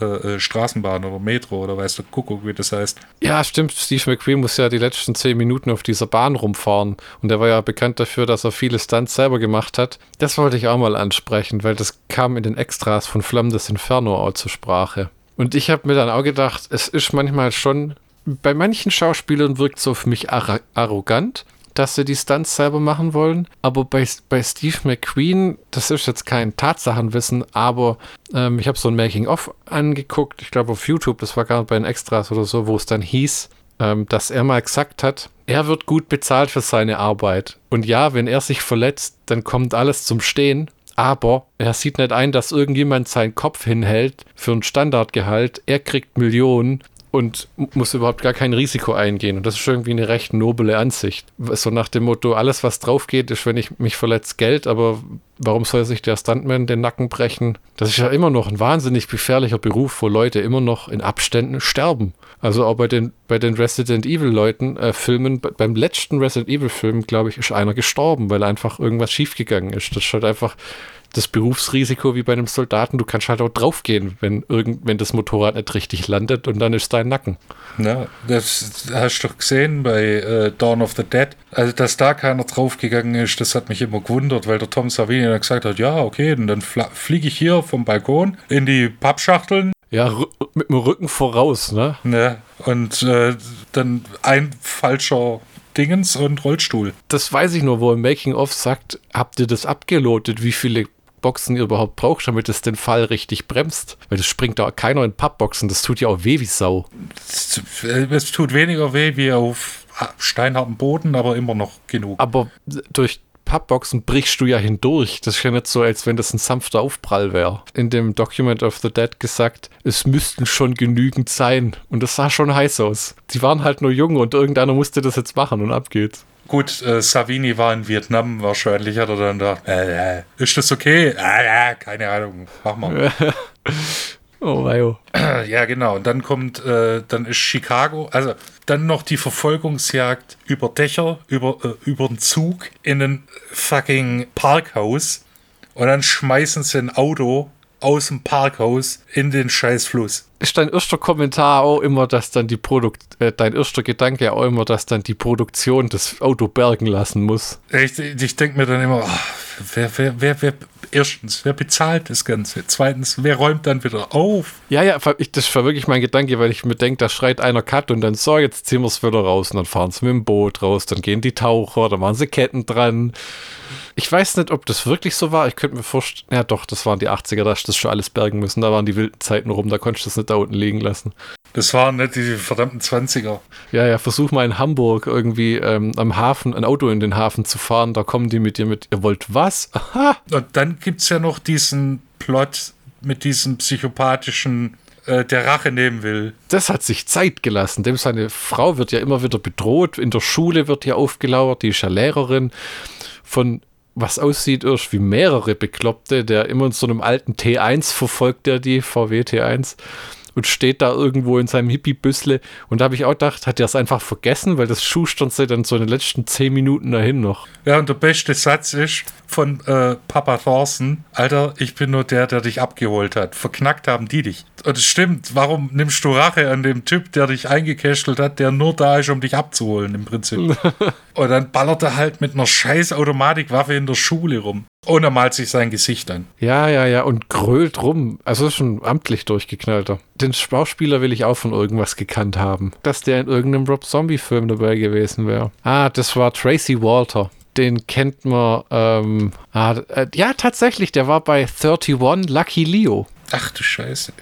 äh, äh, Straßenbahn oder Metro oder weißt du, Kuckuck, wie das heißt. Ja, stimmt. Steve McQueen muss ja die letzten zehn Minuten auf dieser Bahn rumfahren. Und er war ja bekannt dafür, dass er viele Stunts selber gemacht hat. Das wollte ich auch mal ansprechen, weil das kam in den Extras von Flammen des Inferno auch zur Sprache. Und ich habe mir dann auch gedacht, es ist manchmal schon, bei manchen Schauspielern wirkt es für mich ar arrogant, dass sie die Stunts selber machen wollen. Aber bei, bei Steve McQueen, das ist jetzt kein Tatsachenwissen, aber ähm, ich habe so ein Making-of angeguckt, ich glaube auf YouTube, das war gerade bei den Extras oder so, wo es dann hieß, ähm, dass er mal gesagt hat, er wird gut bezahlt für seine Arbeit. Und ja, wenn er sich verletzt, dann kommt alles zum Stehen aber er sieht nicht ein, dass irgendjemand seinen Kopf hinhält für ein Standardgehalt. Er kriegt Millionen und muss überhaupt gar kein Risiko eingehen. Und das ist irgendwie eine recht noble Ansicht. So nach dem Motto, alles was drauf geht, ist, wenn ich mich verletze, Geld, aber warum soll sich der Stuntman den Nacken brechen? Das ist ja immer noch ein wahnsinnig gefährlicher Beruf, wo Leute immer noch in Abständen sterben. Also auch bei den, bei den Resident Evil Leuten, äh, Filmen, beim letzten Resident Evil Film, glaube ich, ist einer gestorben, weil einfach irgendwas schiefgegangen ist. Das ist halt einfach das Berufsrisiko wie bei einem Soldaten, du kannst halt auch draufgehen, wenn, irgend, wenn das Motorrad nicht richtig landet und dann ist dein Nacken. Ja, das hast du doch gesehen bei äh, Dawn of the Dead. Also, dass da keiner draufgegangen ist, das hat mich immer gewundert, weil der Tom Savini dann gesagt hat, ja, okay, und dann fliege ich hier vom Balkon in die Pappschachteln. Ja, mit dem Rücken voraus, ne? Ne, und äh, dann ein falscher Dingens und Rollstuhl. Das weiß ich nur, wo im Making-of sagt, habt ihr das abgelotet, wie viele Boxen ihr überhaupt braucht, damit es den Fall richtig bremst. Weil das springt da keiner in Pappboxen, das tut ja auch weh wie Sau. Es, es tut weniger weh wie auf steinhartem Boden, aber immer noch genug. Aber durch Pappboxen brichst du ja hindurch. Das ist ja nicht so, als wenn das ein sanfter Aufprall wäre. In dem Document of the Dead gesagt, es müssten schon genügend sein. Und das sah schon heiß aus. Die waren halt nur jung und irgendeiner musste das jetzt machen und ab geht's. Gut, äh, Savini war in Vietnam, wahrscheinlich hat er dann da, äh, äh, ist das okay? Äh, keine Ahnung, mach mal. Oh, weio. Ja, genau. Und dann kommt, äh, dann ist Chicago, also dann noch die Verfolgungsjagd über Dächer, über, äh, über den Zug in ein fucking Parkhaus. Und dann schmeißen sie ein Auto aus dem Parkhaus in den Scheißfluss. Ist dein erster Kommentar auch immer, dass dann die Produkt, äh, dein erster Gedanke auch immer, dass dann die Produktion das Auto bergen lassen muss? Ich, ich denke mir dann immer, oh, wer, wer, wer, wer, erstens, wer bezahlt das Ganze? Zweitens, wer räumt dann wieder auf? Ja, ja, ich, das war wirklich mein Gedanke, weil ich mir denke, da schreit einer Cut und dann so, jetzt ziehen wir es wieder raus und dann fahren sie mit dem Boot raus, dann gehen die Taucher, dann machen sie Ketten dran. Ich weiß nicht, ob das wirklich so war. Ich könnte mir vorstellen, ja doch, das waren die 80er, da du das schon alles bergen müssen. Da waren die wilden Zeiten rum, da konntest du das nicht da unten liegen lassen. Das waren nicht die verdammten 20er. Ja, ja, versuch mal in Hamburg irgendwie ähm, am Hafen ein Auto in den Hafen zu fahren. Da kommen die mit dir mit, ihr wollt was? Aha. Und dann gibt es ja noch diesen Plot mit diesem psychopathischen äh, der Rache nehmen will. Das hat sich Zeit gelassen. Dem seine Frau wird ja immer wieder bedroht. In der Schule wird ja aufgelauert. Die ist ja Lehrerin von was aussieht erst wie mehrere Bekloppte, der immer in so einem alten T1 verfolgt, der die VW T1 und steht da irgendwo in seinem Hippie-Büssle. Und da habe ich auch gedacht, hat er es einfach vergessen, weil das schustern sie dann so in den letzten zehn Minuten dahin noch. Ja, und der beste Satz ist von äh, Papa Thorsten, Alter, ich bin nur der, der dich abgeholt hat. Verknackt haben die dich. Und es stimmt, warum nimmst du Rache an dem Typ, der dich eingekästelt hat, der nur da ist, um dich abzuholen im Prinzip. und dann ballert er halt mit einer scheiß Automatikwaffe in der Schule rum. Und er malt sich sein Gesicht an. Ja, ja, ja, und grölt rum. Also ist schon amtlich durchgeknallter. Den Schauspieler will ich auch von irgendwas gekannt haben. Dass der in irgendeinem Rob Zombie-Film dabei gewesen wäre. Ah, das war Tracy Walter. Den kennt man, ähm, ah, äh, ja, tatsächlich, der war bei 31 Lucky Leo. Ach du Scheiße.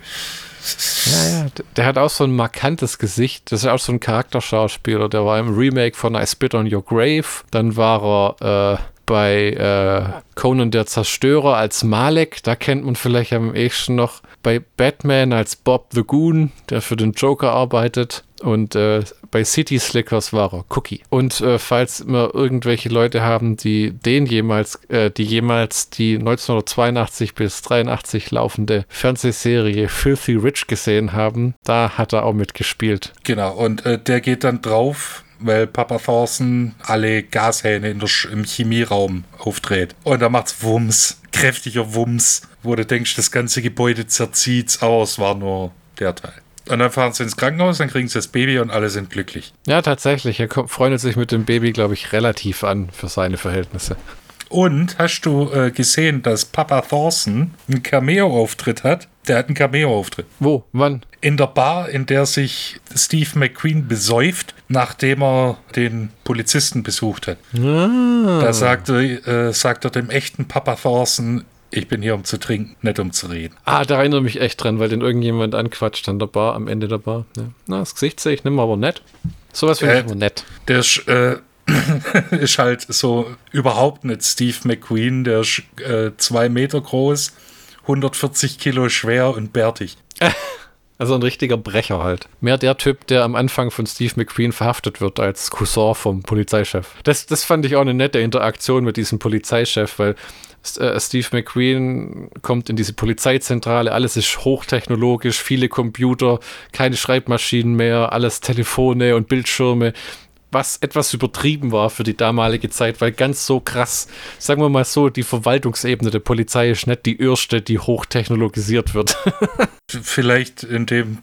Ja, ja, der hat auch so ein markantes Gesicht. Das ist auch so ein Charakterschauspieler. Der war im Remake von I Spit on Your Grave. Dann war er, äh, bei äh, Conan der Zerstörer als Malek, da kennt man vielleicht am ehesten noch. Bei Batman als Bob the Goon, der für den Joker arbeitet. Und äh, bei City Slickers war er Cookie. Und äh, falls wir irgendwelche Leute haben, die den jemals, äh, die jemals die 1982 bis 83 laufende Fernsehserie Filthy Rich gesehen haben, da hat er auch mitgespielt. Genau, und äh, der geht dann drauf weil Papa Thorsten alle Gashähne in der, im Chemieraum aufdreht. Und da macht's Wumms, kräftiger Wumms, wo du denkst, das ganze Gebäude zerzieht, aber es war nur der Teil. Und dann fahren sie ins Krankenhaus, dann kriegen sie das Baby und alle sind glücklich. Ja, tatsächlich. Er freundet sich mit dem Baby, glaube ich, relativ an für seine Verhältnisse. Und hast du äh, gesehen, dass Papa Thorsten einen Cameo-Auftritt hat? Der hat einen Cameo-Auftritt. Wo? Wann? In der Bar, in der sich Steve McQueen besäuft, nachdem er den Polizisten besucht hat. Ah. Da sagt er, äh, sagt er dem echten Papa Thorsten, ich bin hier, um zu trinken, nicht um zu reden. Ah, da erinnere mich echt dran, weil den irgendjemand anquatscht an der Bar, am Ende der Bar. Ja. Na, das Gesicht sehe ich mehr, aber nett. Sowas finde äh, ich immer nett. Der ist, äh, ist halt so überhaupt nicht Steve McQueen, der ist äh, zwei Meter groß, 140 Kilo schwer und bärtig. Also ein richtiger Brecher halt. Mehr der Typ, der am Anfang von Steve McQueen verhaftet wird als Cousin vom Polizeichef. Das, das fand ich auch eine nette Interaktion mit diesem Polizeichef, weil äh, Steve McQueen kommt in diese Polizeizentrale, alles ist hochtechnologisch, viele Computer, keine Schreibmaschinen mehr, alles Telefone und Bildschirme was etwas übertrieben war für die damalige Zeit, weil ganz so krass, sagen wir mal so, die Verwaltungsebene der Polizei ist nicht die erste, die hochtechnologisiert wird. vielleicht in dem,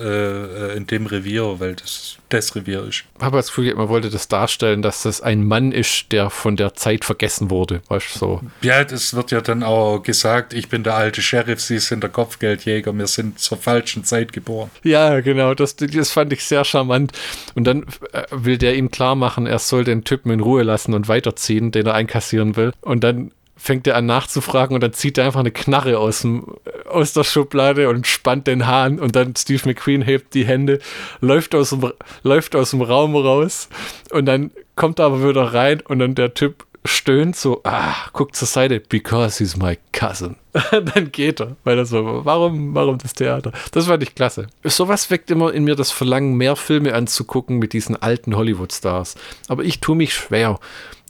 äh, in dem Revier, weil das das Revier ist. Ich habe das Gefühl, man wollte das darstellen, dass das ein Mann ist, der von der Zeit vergessen wurde. Weißt du, so. Ja, das wird ja dann auch gesagt, ich bin der alte Sheriff, Sie sind der Kopfgeldjäger, wir sind zur falschen Zeit geboren. Ja, genau, das, das fand ich sehr charmant. Und dann äh, der ihm klar machen, er soll den Typen in Ruhe lassen und weiterziehen, den er einkassieren will. Und dann fängt er an nachzufragen und dann zieht er einfach eine Knarre aus, dem, aus der Schublade und spannt den Hahn und dann Steve McQueen hebt die Hände, läuft aus dem, läuft aus dem Raum raus und dann kommt er aber wieder rein und dann der Typ stöhnt so, ah, guckt zur Seite, because he's my cousin. dann geht er, weil er so, warum, warum das Theater? Das fand ich klasse. Sowas weckt immer in mir das Verlangen, mehr Filme anzugucken mit diesen alten Hollywood-Stars. Aber ich tue mich schwer.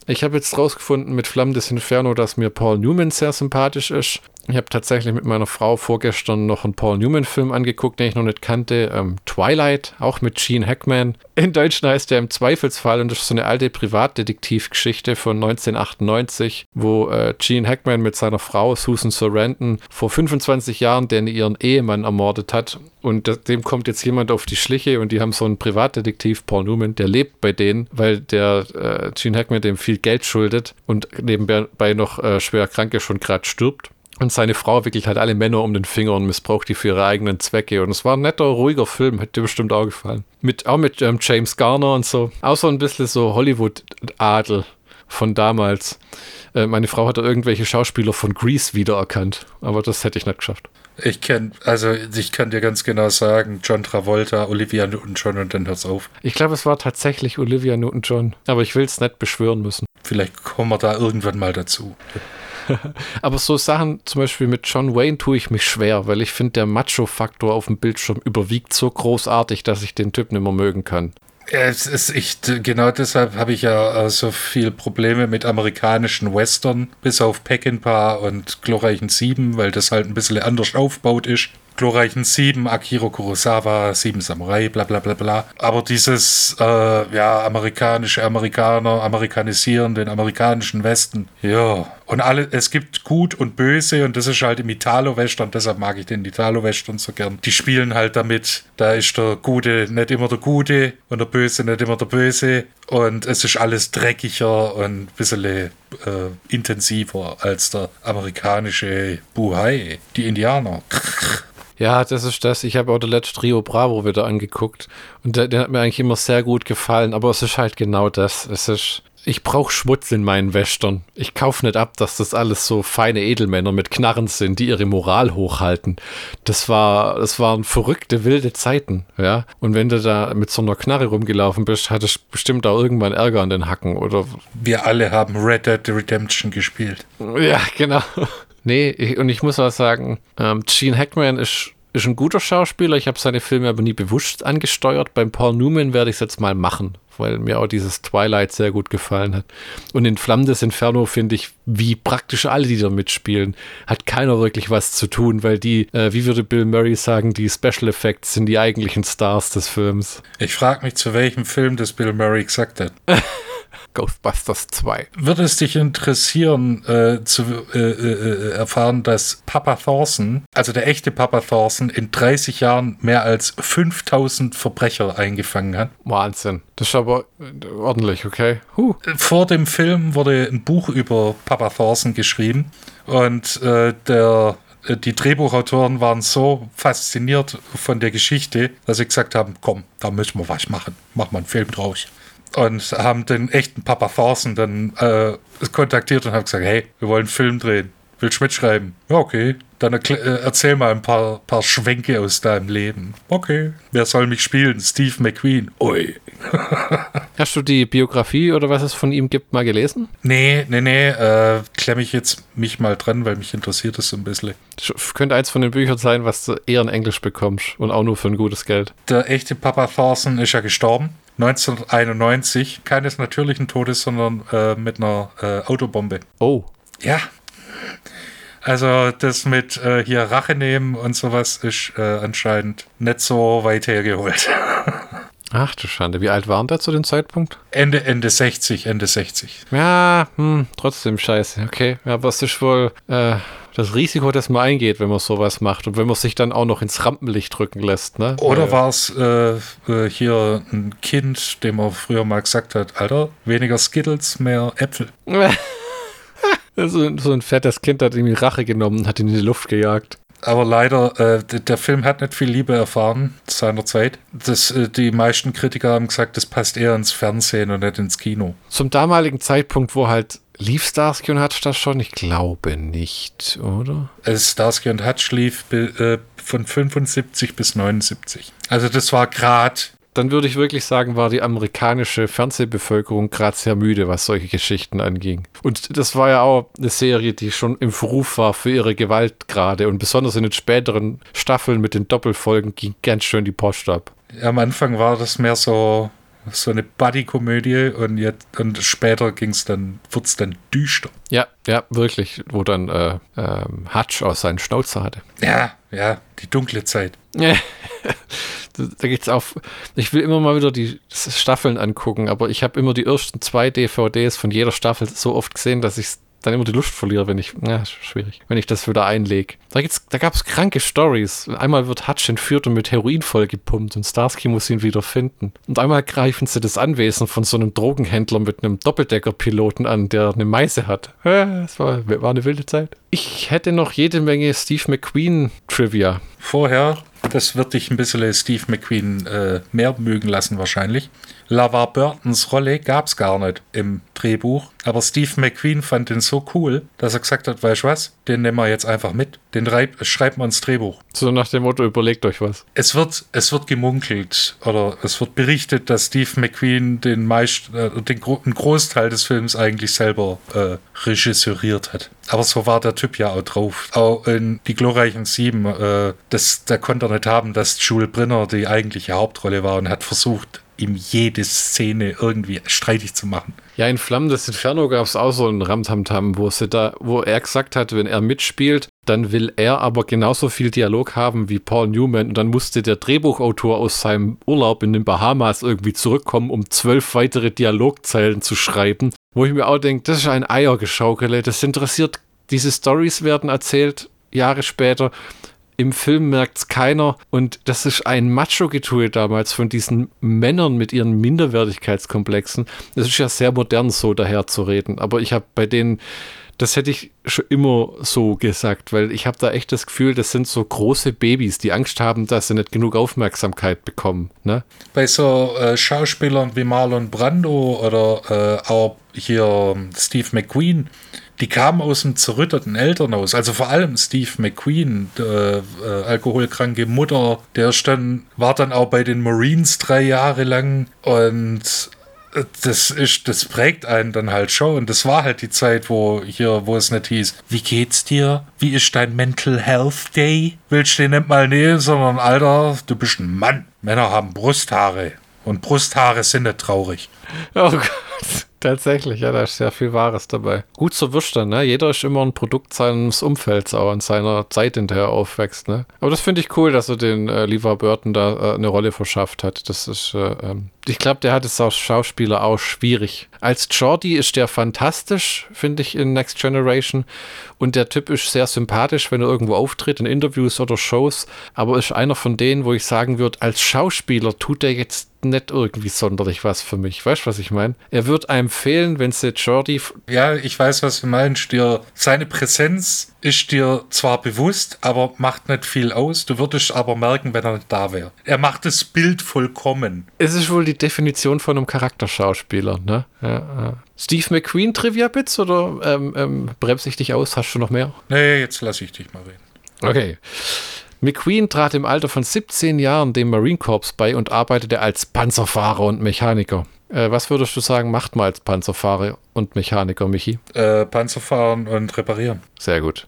Ich habe jetzt rausgefunden mit Flammen des Inferno, dass mir Paul Newman sehr sympathisch ist. Ich habe tatsächlich mit meiner Frau vorgestern noch einen Paul Newman-Film angeguckt, den ich noch nicht kannte. Ähm, Twilight, auch mit Gene Hackman. In Deutsch heißt der im Zweifelsfall und das ist so eine alte Privatdetektivgeschichte von 1998, wo äh, Gene Hackman mit seiner Frau Susan Sarandon vor 25 Jahren den ihren Ehemann ermordet hat. Und dem kommt jetzt jemand auf die Schliche und die haben so einen Privatdetektiv, Paul Newman, der lebt bei denen, weil der äh, Gene Hackman dem viel Geld schuldet und nebenbei noch äh, schwer krank ist und gerade stirbt. Und seine Frau wickelt halt alle Männer um den Finger und missbraucht die für ihre eigenen Zwecke. Und es war ein netter, ruhiger Film, hätte dir bestimmt auch gefallen. Mit, auch mit ähm, James Garner und so. Auch so ein bisschen so Hollywood-Adel von damals. Äh, meine Frau hat da irgendwelche Schauspieler von Grease wiedererkannt. Aber das hätte ich nicht geschafft. Ich kenne, also ich kann dir ganz genau sagen, John Travolta, Olivia Newton-John und dann hört's auf. Ich glaube, es war tatsächlich Olivia Newton-John. Aber ich will es nicht beschwören müssen. Vielleicht kommen wir da irgendwann mal dazu. Aber so Sachen, zum Beispiel mit John Wayne, tue ich mich schwer, weil ich finde, der Macho-Faktor auf dem Bildschirm überwiegt so großartig, dass ich den Typ nicht mehr mögen kann. Es ist echt, genau deshalb habe ich ja äh, so viel Probleme mit amerikanischen Western, bis auf Peckinpah und Glorreichen Sieben, weil das halt ein bisschen anders aufgebaut ist glorreichen Sieben, Akiro Kurosawa, Sieben Samurai, bla bla bla bla. Aber dieses, äh, ja, amerikanische Amerikaner, amerikanisieren den amerikanischen Westen, ja. Und alle, es gibt Gut und Böse und das ist halt im Italo-Western, deshalb mag ich den Italo-Western so gern. Die spielen halt damit, da ist der Gute nicht immer der Gute und der Böse nicht immer der Böse und es ist alles dreckiger und ein bisschen äh, intensiver als der amerikanische Buhai, die Indianer. Ja, das ist das. Ich habe auch der letzte Rio Bravo wieder angeguckt und der, der, hat mir eigentlich immer sehr gut gefallen, aber es ist halt genau das. Es ist, ich brauche Schmutz in meinen Wächtern. Ich kaufe nicht ab, dass das alles so feine Edelmänner mit Knarren sind, die ihre Moral hochhalten. Das war, das waren verrückte, wilde Zeiten, ja. Und wenn du da mit so einer Knarre rumgelaufen bist, hattest du bestimmt auch irgendwann Ärger an den Hacken, oder? Wir alle haben Red Dead Redemption gespielt. Ja, genau. Nee, ich, und ich muss auch sagen, ähm, Gene Hackman ist, ist ein guter Schauspieler. Ich habe seine Filme aber nie bewusst angesteuert. Beim Paul Newman werde ich es jetzt mal machen, weil mir auch dieses Twilight sehr gut gefallen hat. Und in Flammen des Inferno finde ich, wie praktisch alle, die da mitspielen, hat keiner wirklich was zu tun, weil die, äh, wie würde Bill Murray sagen, die Special Effects sind die eigentlichen Stars des Films. Ich frage mich, zu welchem Film das Bill Murray gesagt hat. Ghostbusters 2. Würde es dich interessieren, äh, zu äh, äh, erfahren, dass Papa Thorson, also der echte Papa Thorson, in 30 Jahren mehr als 5000 Verbrecher eingefangen hat? Wahnsinn. Das ist aber ordentlich, okay. Huh. Vor dem Film wurde ein Buch über Papa Thorson geschrieben und äh, der äh, die Drehbuchautoren waren so fasziniert von der Geschichte, dass sie gesagt haben, komm, da müssen wir was machen. Mach mal einen Film draus und haben den echten Papa Thorson dann äh, kontaktiert und haben gesagt, hey, wir wollen einen Film drehen. Willst du mitschreiben? Ja, okay. Dann äh, erzähl mal ein paar, paar Schwenke aus deinem Leben. Okay. Wer soll mich spielen? Steve McQueen. Ui. Hast du die Biografie oder was es von ihm gibt mal gelesen? Nee, nee, nee. Äh, klemme ich jetzt mich mal dran, weil mich interessiert das so ein bisschen. Das könnte eins von den Büchern sein, was du eher in Englisch bekommst und auch nur für ein gutes Geld. Der echte Papa Thorson ist ja gestorben. 1991, keines natürlichen Todes, sondern äh, mit einer äh, Autobombe. Oh. Ja. Also das mit äh, hier Rache nehmen und sowas ist äh, anscheinend nicht so weit hergeholt. Ach du Schande, wie alt waren der zu dem Zeitpunkt? Ende, Ende 60, Ende 60. Ja, hm, trotzdem scheiße, okay. Ja, aber es ist wohl, äh, das Risiko, das man eingeht, wenn man sowas macht und wenn man sich dann auch noch ins Rampenlicht drücken lässt. Ne? Oder war es äh, äh, hier ein Kind, dem er früher mal gesagt hat, Alter, weniger Skittles, mehr Äpfel. so, so ein fettes Kind hat ihm die Rache genommen hat ihn in die Luft gejagt. Aber leider, äh, der Film hat nicht viel Liebe erfahren seinerzeit. Das, äh, die meisten Kritiker haben gesagt, das passt eher ins Fernsehen und nicht ins Kino. Zum damaligen Zeitpunkt, wo halt lief Starsky und Hutch das schon? Ich glaube nicht, oder? Also Starsky und Hutch lief äh, von 75 bis 79. Also das war gerade dann würde ich wirklich sagen, war die amerikanische Fernsehbevölkerung gerade sehr müde, was solche Geschichten anging. Und das war ja auch eine Serie, die schon im Verruf war für ihre Gewaltgrade und besonders in den späteren Staffeln mit den Doppelfolgen ging ganz schön die Post ab. Am Anfang war das mehr so so eine Buddy-Komödie und jetzt und später ging es dann, wird es dann düster. Ja, ja, wirklich, wo dann äh, ähm, Hutch aus seinen Schnauzer hatte. Ja, ja, die dunkle Zeit. da geht's auf. Ich will immer mal wieder die Staffeln angucken, aber ich habe immer die ersten zwei DVDs von jeder Staffel so oft gesehen, dass ich dann immer die Lust verliere, wenn ich, ja, schwierig, wenn ich das wieder einlege. Da, da gab es kranke Stories. Einmal wird Hutch entführt und mit Heroin vollgepumpt und Starsky muss ihn wieder finden. Und einmal greifen sie das Anwesen von so einem Drogenhändler mit einem Doppeldecker-Piloten an, der eine Meise hat. Das war, war eine wilde Zeit. Ich hätte noch jede Menge Steve McQueen-Trivia. Vorher das wird dich ein bisschen Steve McQueen äh, mehr mögen lassen wahrscheinlich. LaVar Burtons Rolle gab es gar nicht im Drehbuch, aber Steve McQueen fand den so cool, dass er gesagt hat, weißt du was, den nehmen wir jetzt einfach mit. Den schreibt man ins Drehbuch. So nach dem Motto, überlegt euch was. Es wird, es wird gemunkelt oder es wird berichtet, dass Steve McQueen den meist, äh, den einen Großteil des Films eigentlich selber äh, regisseuriert hat. Aber so war der Typ ja auch drauf. Auch in Die glorreichen Sieben, äh, das, da konnte er nicht haben, dass Jules Brenner die eigentliche Hauptrolle war und hat versucht, ihm jede Szene irgendwie streitig zu machen. Ja, in Flammen des Inferno gab es auch so einen Ramtamtam, wo sie da, wo er gesagt hat, wenn er mitspielt, dann will er aber genauso viel Dialog haben wie Paul Newman. Und dann musste der Drehbuchautor aus seinem Urlaub in den Bahamas irgendwie zurückkommen, um zwölf weitere Dialogzeilen zu schreiben, wo ich mir auch denke, das ist ein Eiergeschaukele, das interessiert, diese Stories werden erzählt Jahre später im Film merkt es keiner. Und das ist ein Macho-Getue damals von diesen Männern mit ihren Minderwertigkeitskomplexen. Das ist ja sehr modern, so daher zu reden. Aber ich habe bei denen, das hätte ich schon immer so gesagt, weil ich habe da echt das Gefühl, das sind so große Babys, die Angst haben, dass sie nicht genug Aufmerksamkeit bekommen. Ne? Bei so äh, Schauspielern wie Marlon Brando oder äh, auch hier Steve McQueen, die kamen aus dem zerrütteten Elternhaus. Also vor allem Steve McQueen, der, äh, alkoholkranke Mutter, der stand, war dann auch bei den Marines drei Jahre lang und äh, das ist, das prägt einen dann halt schon. Und das war halt die Zeit, wo hier, wo es nicht hieß, wie geht's dir? Wie ist dein Mental Health Day? Willst du den nicht mal nehmen, sondern Alter, du bist ein Mann. Männer haben Brusthaare. Und Brusthaare sind nicht traurig. Oh Gott. Tatsächlich, ja, da ist sehr viel Wahres dabei. Gut zu wüssten, ne? Jeder ist immer ein Produkt seines Umfelds auch und seiner Zeit, in der er aufwächst, ne? Aber das finde ich cool, dass er den äh, Lever Burton da äh, eine Rolle verschafft hat. Das ist, äh, ähm, ich glaube, der hat es als Schauspieler auch schwierig. Als Jordi ist der fantastisch, finde ich, in Next Generation. Und der Typ ist sehr sympathisch, wenn er irgendwo auftritt, in Interviews oder Shows. Aber ist einer von denen, wo ich sagen würde, als Schauspieler tut er jetzt nicht irgendwie sonderlich was für mich. Weißt du, was ich meine? Er wird einem fehlen, wenn sie Jordi. Ja, ich weiß, was du meinst. Dir, seine Präsenz ist dir zwar bewusst, aber macht nicht viel aus. Du würdest aber merken, wenn er nicht da wäre. Er macht das Bild vollkommen. Es ist wohl die Definition von einem Charakterschauspieler, ne? Ja, ja. Steve McQueen Trivia-Bits oder ähm, ähm, bremse ich dich aus? Hast du noch mehr? Nee, jetzt lasse ich dich mal reden. Okay. McQueen trat im Alter von 17 Jahren dem Marine Corps bei und arbeitete als Panzerfahrer und Mechaniker. Äh, was würdest du sagen, macht man als Panzerfahrer und Mechaniker, Michi? Äh, Panzerfahren und reparieren. Sehr gut.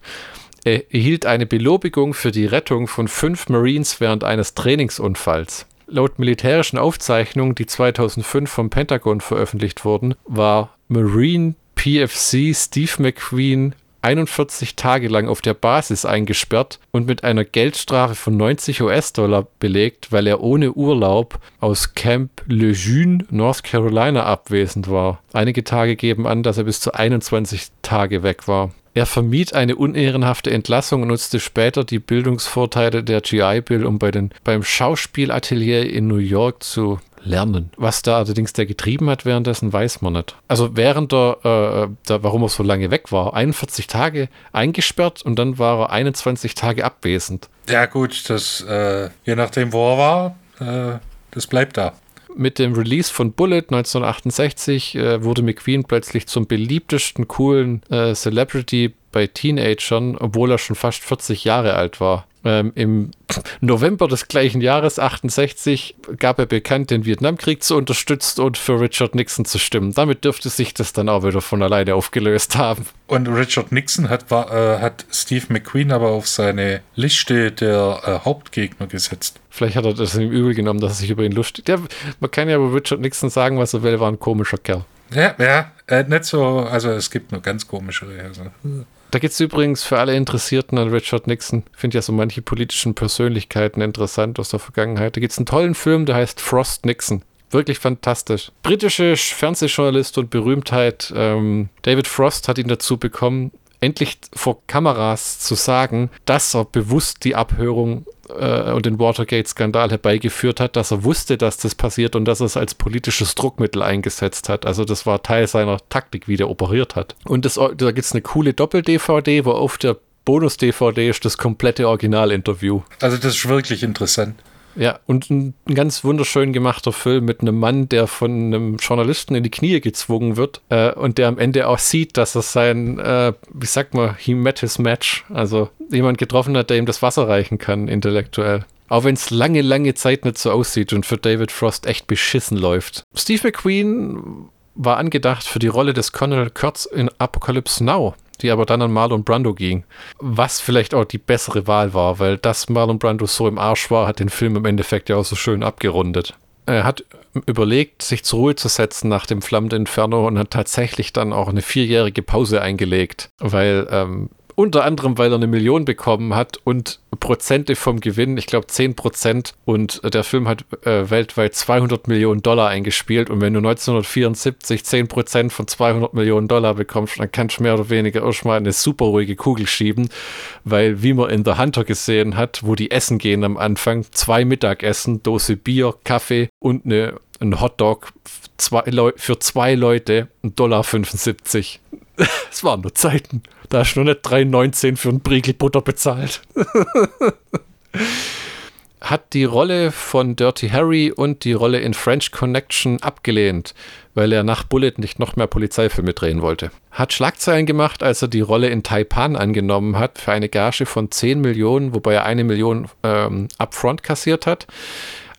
Er erhielt eine Belobigung für die Rettung von fünf Marines während eines Trainingsunfalls. Laut militärischen Aufzeichnungen, die 2005 vom Pentagon veröffentlicht wurden, war Marine PFC Steve McQueen 41 Tage lang auf der Basis eingesperrt und mit einer Geldstrafe von 90 US-Dollar belegt, weil er ohne Urlaub aus Camp Lejeune, North Carolina, abwesend war. Einige Tage geben an, dass er bis zu 21 Tage weg war. Er vermied eine unehrenhafte Entlassung und nutzte später die Bildungsvorteile der GI Bill, um bei den, beim Schauspielatelier in New York zu lernen. Was da allerdings der getrieben hat währenddessen, weiß man nicht. Also während der, äh, der, warum er so lange weg war, 41 Tage eingesperrt und dann war er 21 Tage abwesend. Ja gut, das äh, je nachdem wo er war, äh, das bleibt da. Mit dem Release von Bullet 1968 äh, wurde McQueen plötzlich zum beliebtesten coolen äh, Celebrity bei Teenagern, obwohl er schon fast 40 Jahre alt war. Ähm, Im November des gleichen Jahres, 68, gab er bekannt, den Vietnamkrieg zu unterstützen und für Richard Nixon zu stimmen. Damit dürfte sich das dann auch wieder von alleine aufgelöst haben. Und Richard Nixon hat, war, äh, hat Steve McQueen aber auf seine Liste der äh, Hauptgegner gesetzt. Vielleicht hat er das ihm übel genommen, dass er sich über ihn lustig. Ja, man kann ja über Richard Nixon sagen, was er will, war ein komischer Kerl. Ja, ja, äh, nicht so, also es gibt nur ganz komische. Also. Da geht es übrigens für alle Interessierten an Richard Nixon. Finde ja so manche politischen Persönlichkeiten interessant aus der Vergangenheit. Da gibt es einen tollen Film, der heißt Frost Nixon. Wirklich fantastisch. Britische Fernsehjournalist und Berühmtheit ähm, David Frost hat ihn dazu bekommen, endlich vor Kameras zu sagen, dass er bewusst die Abhörung äh, und den Watergate-Skandal herbeigeführt hat, dass er wusste, dass das passiert und dass er es als politisches Druckmittel eingesetzt hat. Also das war Teil seiner Taktik, wie der operiert hat. Und das, da gibt es eine coole Doppel-DVD, wo auf der Bonus-DVD ist das komplette Originalinterview. Also das ist wirklich interessant. Ja, und ein, ein, ganz wunderschön gemachter Film mit einem Mann, der von einem Journalisten in die Knie gezwungen wird äh, und der am Ende auch sieht, dass er sein, äh, wie sagt man, he met his match, also jemand getroffen hat, der ihm das Wasser reichen kann, intellektuell. Auch wenn es lange, lange Zeit nicht so aussieht und für David Frost echt beschissen läuft. Steve McQueen war angedacht für die Rolle des Colonel Kurtz in Apocalypse Now die aber dann an Marlon Brando ging. Was vielleicht auch die bessere Wahl war, weil das Marlon Brando so im Arsch war, hat den Film im Endeffekt ja auch so schön abgerundet. Er hat überlegt, sich zur Ruhe zu setzen nach dem flammenden Inferno und hat tatsächlich dann auch eine vierjährige Pause eingelegt, weil ähm, unter anderem, weil er eine Million bekommen hat und Prozente vom Gewinn, ich glaube 10 Prozent. Und der Film hat äh, weltweit 200 Millionen Dollar eingespielt. Und wenn du 1974 10 Prozent von 200 Millionen Dollar bekommst, dann kannst du mehr oder weniger erstmal eine super ruhige Kugel schieben. Weil, wie man in The Hunter gesehen hat, wo die essen gehen am Anfang, zwei Mittagessen, Dose Bier, Kaffee und eine, ein Hotdog zwei für zwei Leute, 1,75 Dollar. Es waren nur Zeiten. Da hast du noch nicht 3,19 für ein Briegel Butter bezahlt. Hat die Rolle von Dirty Harry und die Rolle in French Connection abgelehnt, weil er nach Bullet nicht noch mehr Polizeifilme drehen wollte. Hat Schlagzeilen gemacht, als er die Rolle in Taipan angenommen hat für eine Gage von 10 Millionen, wobei er eine Million ähm, upfront kassiert hat.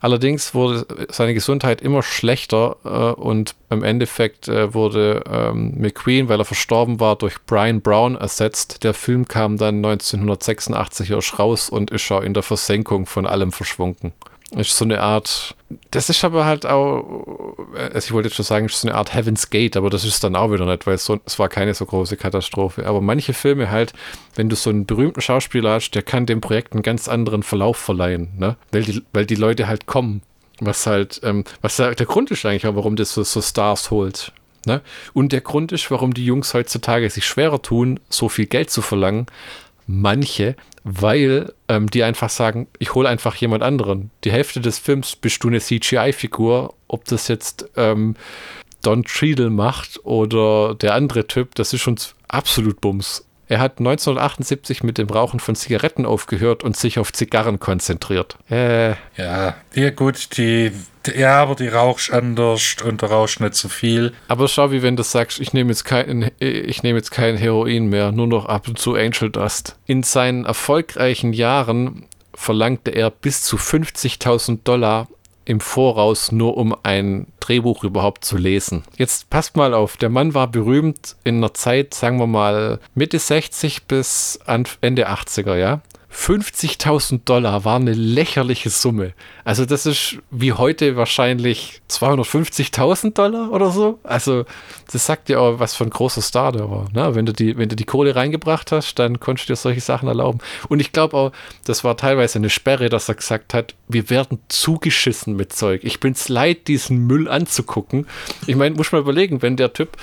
Allerdings wurde seine Gesundheit immer schlechter äh, und im Endeffekt äh, wurde ähm, McQueen, weil er verstorben war, durch Brian Brown ersetzt. Der Film kam dann 1986 erst raus und ist schon in der Versenkung von allem verschwunden. Ist so eine Art, das ist aber halt auch, also ich wollte jetzt schon sagen, ist so eine Art Heaven's Gate, aber das ist dann auch wieder nicht, weil es, so, es war keine so große Katastrophe. Aber manche Filme halt, wenn du so einen berühmten Schauspieler hast, der kann dem Projekt einen ganz anderen Verlauf verleihen, ne? Weil die, weil die Leute halt kommen. Was halt, ähm, was der, Grund ist eigentlich auch, warum das so, so Stars holt. Ne? Und der Grund ist, warum die Jungs heutzutage sich schwerer tun, so viel Geld zu verlangen, manche, weil ähm, die einfach sagen, ich hole einfach jemand anderen. Die Hälfte des Films bist du eine CGI-Figur, ob das jetzt ähm, Don Cheadle macht oder der andere Typ, das ist schon absolut Bums. Er hat 1978 mit dem Rauchen von Zigaretten aufgehört und sich auf Zigarren konzentriert. Äh. Ja, ja gut, die, ja, aber die rauchst anders und du rauchst nicht so viel. Aber schau, wie wenn du sagst, ich nehme jetzt kein, ich nehme jetzt kein Heroin mehr, nur noch ab und zu Angel Dust. In seinen erfolgreichen Jahren verlangte er bis zu 50.000 Dollar im Voraus, nur um ein Drehbuch überhaupt zu lesen. Jetzt passt mal auf, der Mann war berühmt in einer Zeit, sagen wir mal Mitte 60 bis Ende 80er, ja. 50.000 Dollar war eine lächerliche Summe. Also das ist wie heute wahrscheinlich 250.000 Dollar oder so. Also das sagt ja auch, was für ein großer Star der war. Ne? Wenn, du die, wenn du die Kohle reingebracht hast, dann konntest du dir solche Sachen erlauben. Und ich glaube auch, das war teilweise eine Sperre, dass er gesagt hat, wir werden zugeschissen mit Zeug. Ich bin's leid, diesen Müll anzugucken. Ich meine, muss mal überlegen, wenn der Typ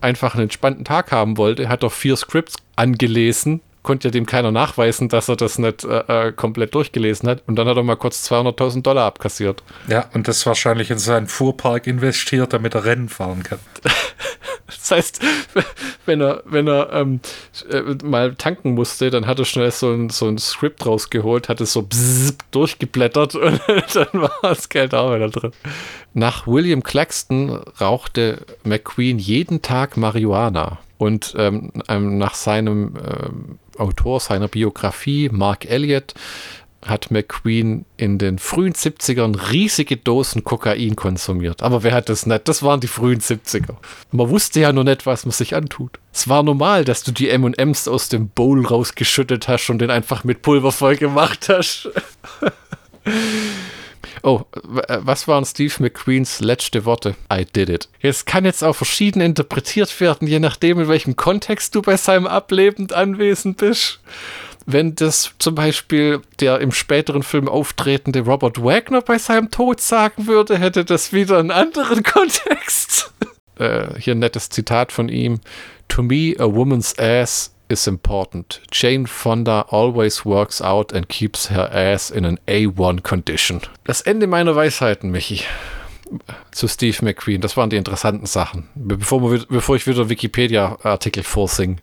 einfach einen entspannten Tag haben wollte, hat doch vier Scripts angelesen, konnte ja dem keiner nachweisen, dass er das nicht äh, äh komplett durchgelesen hat. Und dann hat er mal kurz 200.000 Dollar abkassiert. Ja, und das wahrscheinlich in seinen Fuhrpark investiert, damit er Rennen fahren kann. das heißt, wenn er, wenn er ähm, äh, mal tanken musste, dann hat er schnell so ein, so ein Skript rausgeholt, hat es so durchgeblättert und dann war das Geld auch wieder drin. Nach William Claxton rauchte McQueen jeden Tag Marihuana. Und ähm, nach seinem ähm, Autor seiner Biografie, Mark Elliott, hat McQueen in den frühen 70ern riesige Dosen Kokain konsumiert. Aber wer hat das nicht? Das waren die frühen 70er. Man wusste ja noch nicht, was man sich antut. Es war normal, dass du die M&Ms aus dem Bowl rausgeschüttet hast und den einfach mit Pulver voll gemacht hast. Oh, äh, was waren Steve McQueens letzte Worte? I did it. Es kann jetzt auch verschieden interpretiert werden, je nachdem, in welchem Kontext du bei seinem Ableben anwesend bist. Wenn das zum Beispiel der im späteren Film auftretende Robert Wagner bei seinem Tod sagen würde, hätte das wieder einen anderen Kontext. äh, hier ein nettes Zitat von ihm. To me, a woman's ass is important. Jane Fonda always works out and keeps her ass in an A1 condition. Das Ende meiner Weisheiten, Michi. Zu Steve McQueen. Das waren die interessanten Sachen. Bevor, bevor ich wieder Wikipedia-Artikel vorsinge.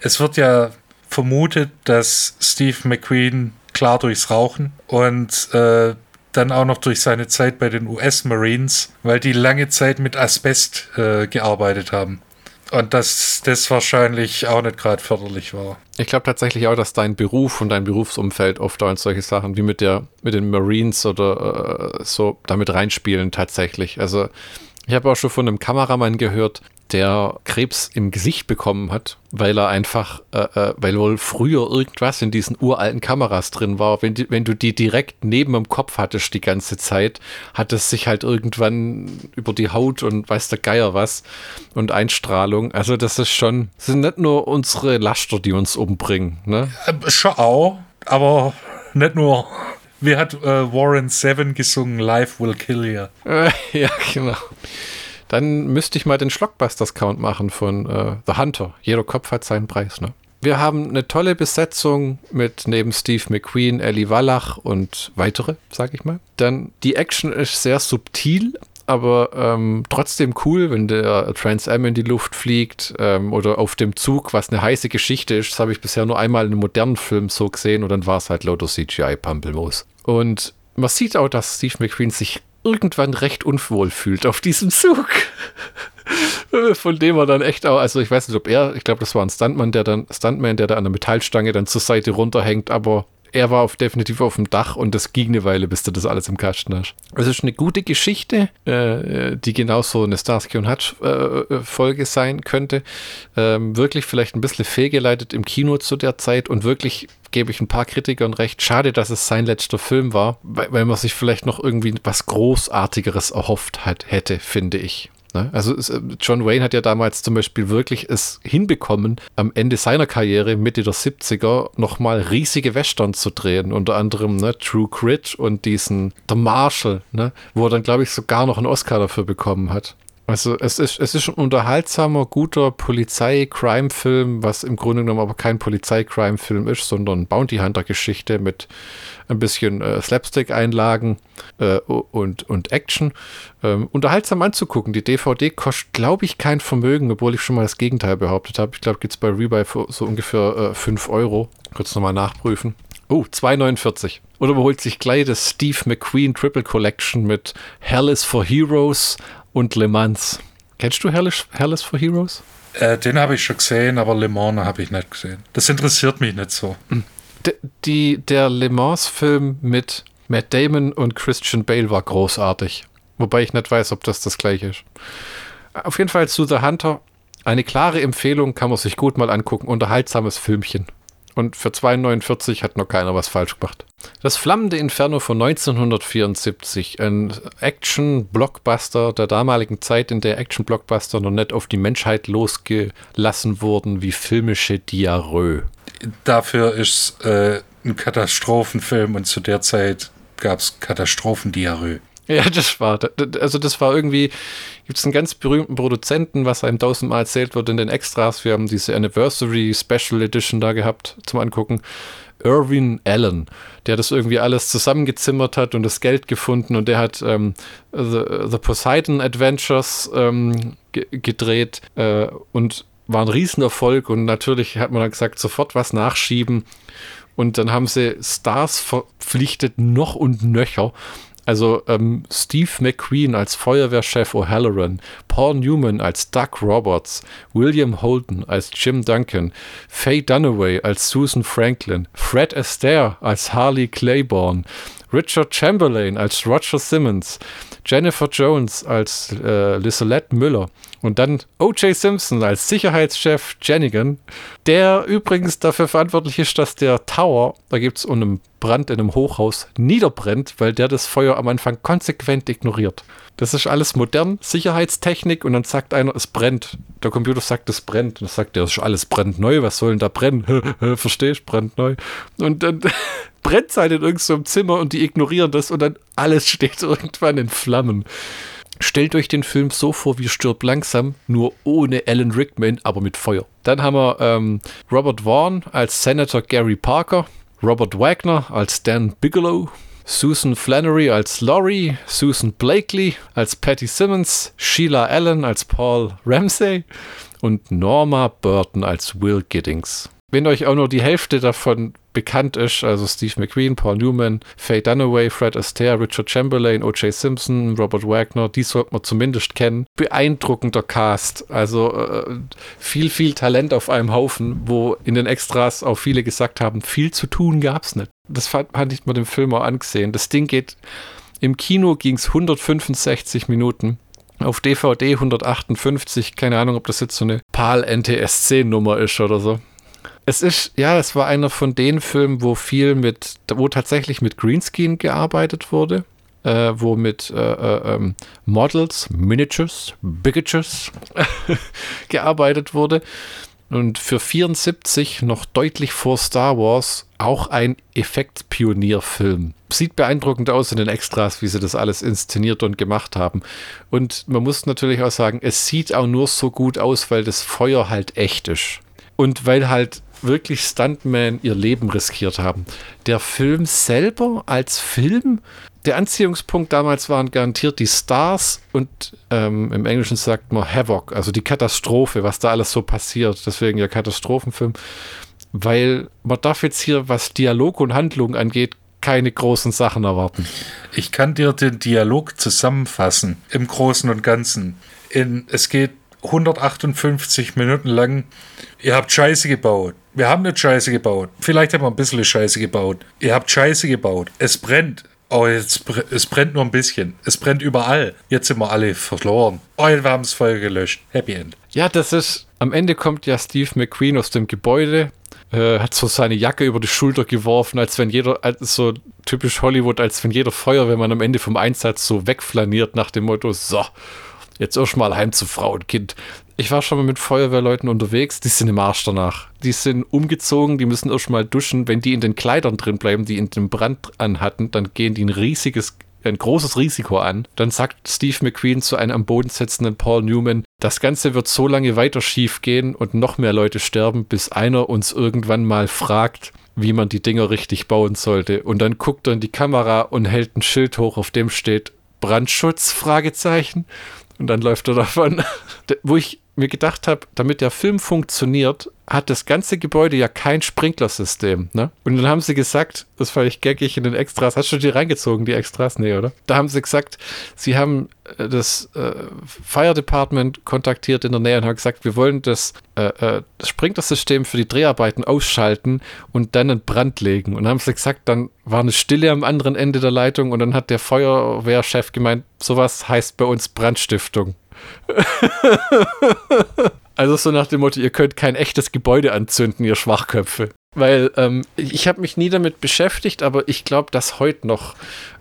Es wird ja vermutet, dass Steve McQueen klar durchs Rauchen und äh, dann auch noch durch seine Zeit bei den US Marines, weil die lange Zeit mit Asbest äh, gearbeitet haben. Und dass das wahrscheinlich auch nicht gerade förderlich war. Ich glaube tatsächlich auch, dass dein Beruf und dein Berufsumfeld oft auch solche Sachen wie mit der, mit den Marines oder äh, so damit reinspielen tatsächlich. Also ich habe auch schon von einem Kameramann gehört, der Krebs im Gesicht bekommen hat, weil er einfach, äh, äh, weil wohl früher irgendwas in diesen uralten Kameras drin war. Wenn, die, wenn du die direkt neben dem Kopf hattest die ganze Zeit, hat es sich halt irgendwann über die Haut und weiß der Geier was und Einstrahlung. Also das ist schon, das sind nicht nur unsere Laster, die uns umbringen. Ne? Äh, schon auch, aber nicht nur. Wie hat äh, Warren Seven gesungen? Life will kill you. ja, genau. Dann müsste ich mal den Schlockbusters-Count machen von äh, The Hunter. Jeder Kopf hat seinen Preis, ne? Wir haben eine tolle Besetzung mit neben Steve McQueen, Ellie Wallach und weitere, sag ich mal. Dann die Action ist sehr subtil, aber ähm, trotzdem cool, wenn der Trans Am in die Luft fliegt ähm, oder auf dem Zug, was eine heiße Geschichte ist. Das habe ich bisher nur einmal in einem modernen Film so gesehen und dann war es halt lauter CGI-Pampelmoos. Und man sieht auch, dass Steve McQueen sich irgendwann recht unwohl fühlt auf diesem Zug. Von dem er dann echt auch, also ich weiß nicht, ob er, ich glaube, das war ein Stuntman, der dann, Stuntman, der da an der Metallstange dann zur Seite runterhängt, aber er war auf, definitiv auf dem Dach und das ging eine Weile, bis du das alles im Kasten hast. Es ist eine gute Geschichte, äh, die genauso eine Starsky und Hutch äh, Folge sein könnte. Ähm, wirklich vielleicht ein bisschen fehlgeleitet im Kino zu der Zeit und wirklich gebe ich ein paar Kritikern recht. Schade, dass es sein letzter Film war, weil, weil man sich vielleicht noch irgendwie was Großartigeres erhofft hat, hätte, finde ich. Ne? Also äh, John Wayne hat ja damals zum Beispiel wirklich es hinbekommen, am Ende seiner Karriere, Mitte der 70er, nochmal riesige Western zu drehen. Unter anderem ne, True Grit und diesen The Marshall, ne, wo er dann, glaube ich, sogar noch einen Oscar dafür bekommen hat. Also es ist, es ist ein unterhaltsamer, guter Polizei-Crime-Film, was im Grunde genommen aber kein Polizei-Crime-Film ist, sondern Bounty Hunter-Geschichte mit ein bisschen äh, Slapstick-Einlagen äh, und, und Action. Ähm, unterhaltsam anzugucken. Die DVD kostet, glaube ich, kein Vermögen, obwohl ich schon mal das Gegenteil behauptet habe. Ich glaube, gibt es bei Rebuy für so ungefähr äh, 5 Euro. Kurz nochmal nachprüfen. Oh, 2,49. Oder überholt sich gleich das Steve McQueen Triple Collection mit Hell is for Heroes, und Le Mans. Kennst du Hellish, Hellish for Heroes? Äh, den habe ich schon gesehen, aber Le Mans habe ich nicht gesehen. Das interessiert mich nicht so. D die, der Le Mans-Film mit Matt Damon und Christian Bale war großartig. Wobei ich nicht weiß, ob das das gleiche ist. Auf jeden Fall zu The Hunter. Eine klare Empfehlung, kann man sich gut mal angucken. Unterhaltsames Filmchen. Und für 2,49 hat noch keiner was falsch gemacht. Das flammende Inferno von 1974, ein Action-Blockbuster der damaligen Zeit, in der Action-Blockbuster noch nicht auf die Menschheit losgelassen wurden wie filmische Diarrhoe. Dafür ist äh, ein Katastrophenfilm und zu der Zeit gab es Katastrophendiarrhoe. Ja, das war, also das war irgendwie, gibt es einen ganz berühmten Produzenten, was einem tausendmal erzählt wird in den Extras. Wir haben diese Anniversary Special Edition da gehabt zum Angucken. Irwin Allen, der das irgendwie alles zusammengezimmert hat und das Geld gefunden und der hat ähm, The, The, Poseidon Adventures ähm, gedreht äh, und war ein Riesenerfolg und natürlich hat man dann gesagt, sofort was nachschieben. Und dann haben sie Stars verpflichtet, noch und nöcher also ähm, Steve McQueen als Feuerwehrchef O'Halloran, Paul Newman als Doug Roberts, William Holden als Jim Duncan, Faye Dunaway als Susan Franklin, Fred Astaire als Harley Claiborne, Richard Chamberlain als Roger Simmons, Jennifer Jones als äh, Lisolette Müller und dann O.J. Simpson als Sicherheitschef Jenigan, der übrigens dafür verantwortlich ist, dass der Tower, da gibt es einen Brand in einem Hochhaus, niederbrennt, weil der das Feuer am Anfang konsequent ignoriert. Das ist alles modern, Sicherheitstechnik und dann sagt einer, es brennt. Der Computer sagt, es brennt. Und dann sagt er, es ist alles brandneu, was soll denn da brennen? Verstehst, brandneu. Und dann brennt es halt in irgendeinem Zimmer und die ignorieren das und dann alles steht irgendwann in Flammen. Stellt euch den Film so vor wie Stirb langsam, nur ohne Alan Rickman, aber mit Feuer. Dann haben wir ähm, Robert Vaughn als Senator Gary Parker, Robert Wagner als Dan Bigelow, Susan Flannery als Laurie, Susan Blakely als Patty Simmons, Sheila Allen als Paul Ramsey und Norma Burton als Will Giddings. Wenn euch auch nur die Hälfte davon bekannt ist, also Steve McQueen, Paul Newman, Faye Dunaway, Fred Astaire, Richard Chamberlain, O.J. Simpson, Robert Wagner, die sollte man zumindest kennen. Beeindruckender Cast, also äh, viel, viel Talent auf einem Haufen, wo in den Extras auch viele gesagt haben, viel zu tun gab es nicht. Das fand, fand ich mir dem Film auch angesehen. Das Ding geht, im Kino ging es 165 Minuten auf DVD 158, keine Ahnung, ob das jetzt so eine PAL NTSC Nummer ist oder so. Es ist, ja, es war einer von den Filmen, wo viel mit, wo tatsächlich mit Greenscreen gearbeitet wurde, äh, wo mit äh, äh, ähm, Models, Miniatures, Bigatures gearbeitet wurde. Und für 74 noch deutlich vor Star Wars auch ein Effektpionierfilm. Sieht beeindruckend aus in den Extras, wie sie das alles inszeniert und gemacht haben. Und man muss natürlich auch sagen, es sieht auch nur so gut aus, weil das Feuer halt echt ist. Und weil halt wirklich Stuntmen ihr Leben riskiert haben. Der Film selber als Film, der Anziehungspunkt damals waren garantiert die Stars und ähm, im Englischen sagt man Havoc, also die Katastrophe, was da alles so passiert. Deswegen ja Katastrophenfilm. Weil man darf jetzt hier, was Dialog und Handlung angeht, keine großen Sachen erwarten. Ich kann dir den Dialog zusammenfassen, im Großen und Ganzen. In, es geht 158 Minuten lang, ihr habt Scheiße gebaut. Wir haben nicht Scheiße gebaut. Vielleicht haben wir ein bisschen Scheiße gebaut. Ihr habt Scheiße gebaut. Es brennt. Oh, jetzt, es brennt nur ein bisschen. Es brennt überall. Jetzt sind wir alle verloren. Oh, wir haben das Feuer gelöscht. Happy End. Ja, das ist. Am Ende kommt ja Steve McQueen aus dem Gebäude, äh, hat so seine Jacke über die Schulter geworfen, als wenn jeder, so typisch Hollywood, als wenn jeder Feuerwehrmann am Ende vom Einsatz so wegflaniert nach dem Motto: So, jetzt erstmal heim zu Frau und Kind. Ich war schon mal mit Feuerwehrleuten unterwegs, die sind im Arsch danach. Die sind umgezogen, die müssen erstmal duschen. Wenn die in den Kleidern drin bleiben, die in dem Brand anhatten, dann gehen die ein riesiges, ein großes Risiko an. Dann sagt Steve McQueen zu einem am Boden sitzenden Paul Newman, das Ganze wird so lange weiter schief gehen und noch mehr Leute sterben, bis einer uns irgendwann mal fragt, wie man die Dinger richtig bauen sollte. Und dann guckt er in die Kamera und hält ein Schild hoch, auf dem steht Brandschutz? Fragezeichen. Und dann läuft er davon. Wo ich mir gedacht habe, damit der Film funktioniert, hat das ganze Gebäude ja kein Sprinklersystem. Ne? Und dann haben sie gesagt, das fand ich geckig in den Extras, hast du die reingezogen, die Extras? Nee, oder? Da haben sie gesagt, sie haben äh, das äh, Fire Department kontaktiert in der Nähe und haben gesagt, wir wollen das, äh, äh, das Sprinklersystem für die Dreharbeiten ausschalten und dann einen Brand legen. Und dann haben sie gesagt, dann war eine Stille am anderen Ende der Leitung und dann hat der Feuerwehrchef gemeint, sowas heißt bei uns Brandstiftung. also so nach dem Motto, ihr könnt kein echtes Gebäude anzünden, ihr Schwachköpfe. Weil ähm, ich habe mich nie damit beschäftigt, aber ich glaube, dass heute noch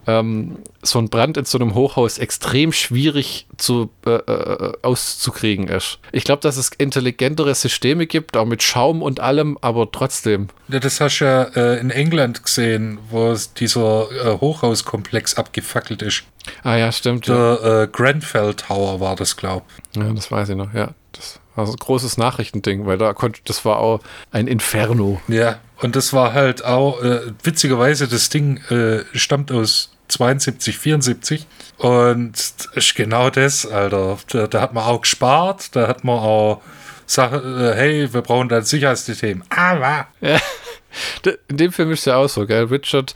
ähm, so ein Brand in so einem Hochhaus extrem schwierig zu, äh, äh, auszukriegen ist. Ich glaube, dass es intelligentere Systeme gibt, auch mit Schaum und allem, aber trotzdem. Ja, das hast du ja äh, in England gesehen, wo dieser äh, Hochhauskomplex abgefackelt ist. Ah ja, stimmt. Der ja. Äh, Grenfell Tower war das, glaub. Ja, das weiß ich noch, ja. Das also großes Nachrichtending, weil da konnte, das war auch ein Inferno. Ja, und das war halt auch, äh, witzigerweise, das Ding äh, stammt aus 72, 74 und ist genau das, Alter. Da, da, hat man auch gespart, da hat man auch gesagt, äh, hey, wir brauchen da ein Sicherheitssystem. Aber. Ja. In dem Film ist es ja auch so, gell? Richard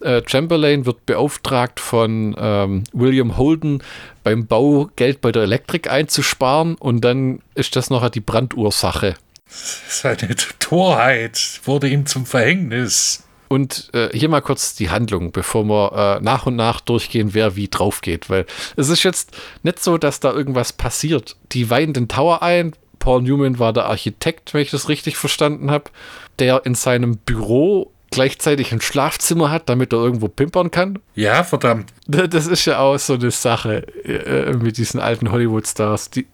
äh, Chamberlain wird beauftragt von ähm, William Holden beim Bau Geld bei der Elektrik einzusparen und dann ist das noch die Brandursache. Seine Torheit wurde ihm zum Verhängnis. Und äh, hier mal kurz die Handlung, bevor wir äh, nach und nach durchgehen, wer wie drauf geht. Weil es ist jetzt nicht so, dass da irgendwas passiert. Die weihen den Tower ein. Paul Newman war der Architekt, wenn ich das richtig verstanden habe, der in seinem Büro gleichzeitig ein Schlafzimmer hat, damit er irgendwo pimpern kann. Ja, verdammt. Das ist ja auch so eine Sache äh, mit diesen alten Hollywood-Stars. Die,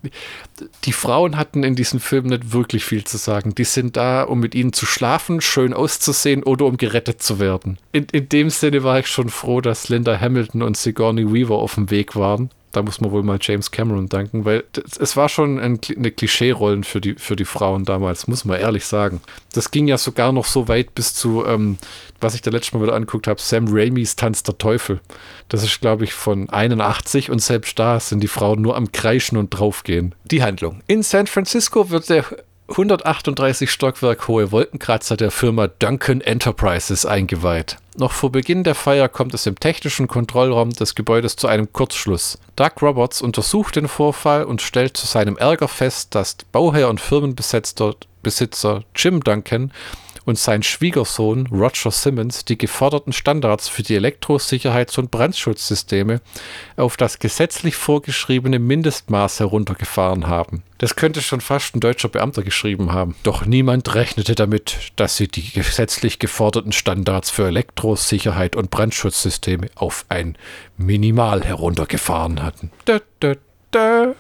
die Frauen hatten in diesem Film nicht wirklich viel zu sagen. Die sind da, um mit ihnen zu schlafen, schön auszusehen oder um gerettet zu werden. In, in dem Sinne war ich schon froh, dass Linda Hamilton und Sigourney Weaver auf dem Weg waren da muss man wohl mal James Cameron danken, weil es war schon ein, eine Klischee-Rollen für die, für die Frauen damals, muss man ehrlich sagen. Das ging ja sogar noch so weit bis zu, ähm, was ich da letztes Mal wieder angeguckt habe, Sam Raimis Tanz der Teufel. Das ist, glaube ich, von 81 und selbst da sind die Frauen nur am Kreischen und draufgehen. Die Handlung. In San Francisco wird der 138 Stockwerk hohe Wolkenkratzer der Firma Duncan Enterprises eingeweiht. Noch vor Beginn der Feier kommt es im technischen Kontrollraum des Gebäudes zu einem Kurzschluss. Doug Roberts untersucht den Vorfall und stellt zu seinem Ärger fest, dass Bauherr und Firmenbesitzer Jim Duncan und sein Schwiegersohn Roger Simmons die geforderten Standards für die Elektrosicherheits- und Brandschutzsysteme auf das gesetzlich vorgeschriebene Mindestmaß heruntergefahren haben. Das könnte schon fast ein deutscher Beamter geschrieben haben. Doch niemand rechnete damit, dass sie die gesetzlich geforderten Standards für Elektrosicherheit und Brandschutzsysteme auf ein Minimal heruntergefahren hatten. Da, da, da.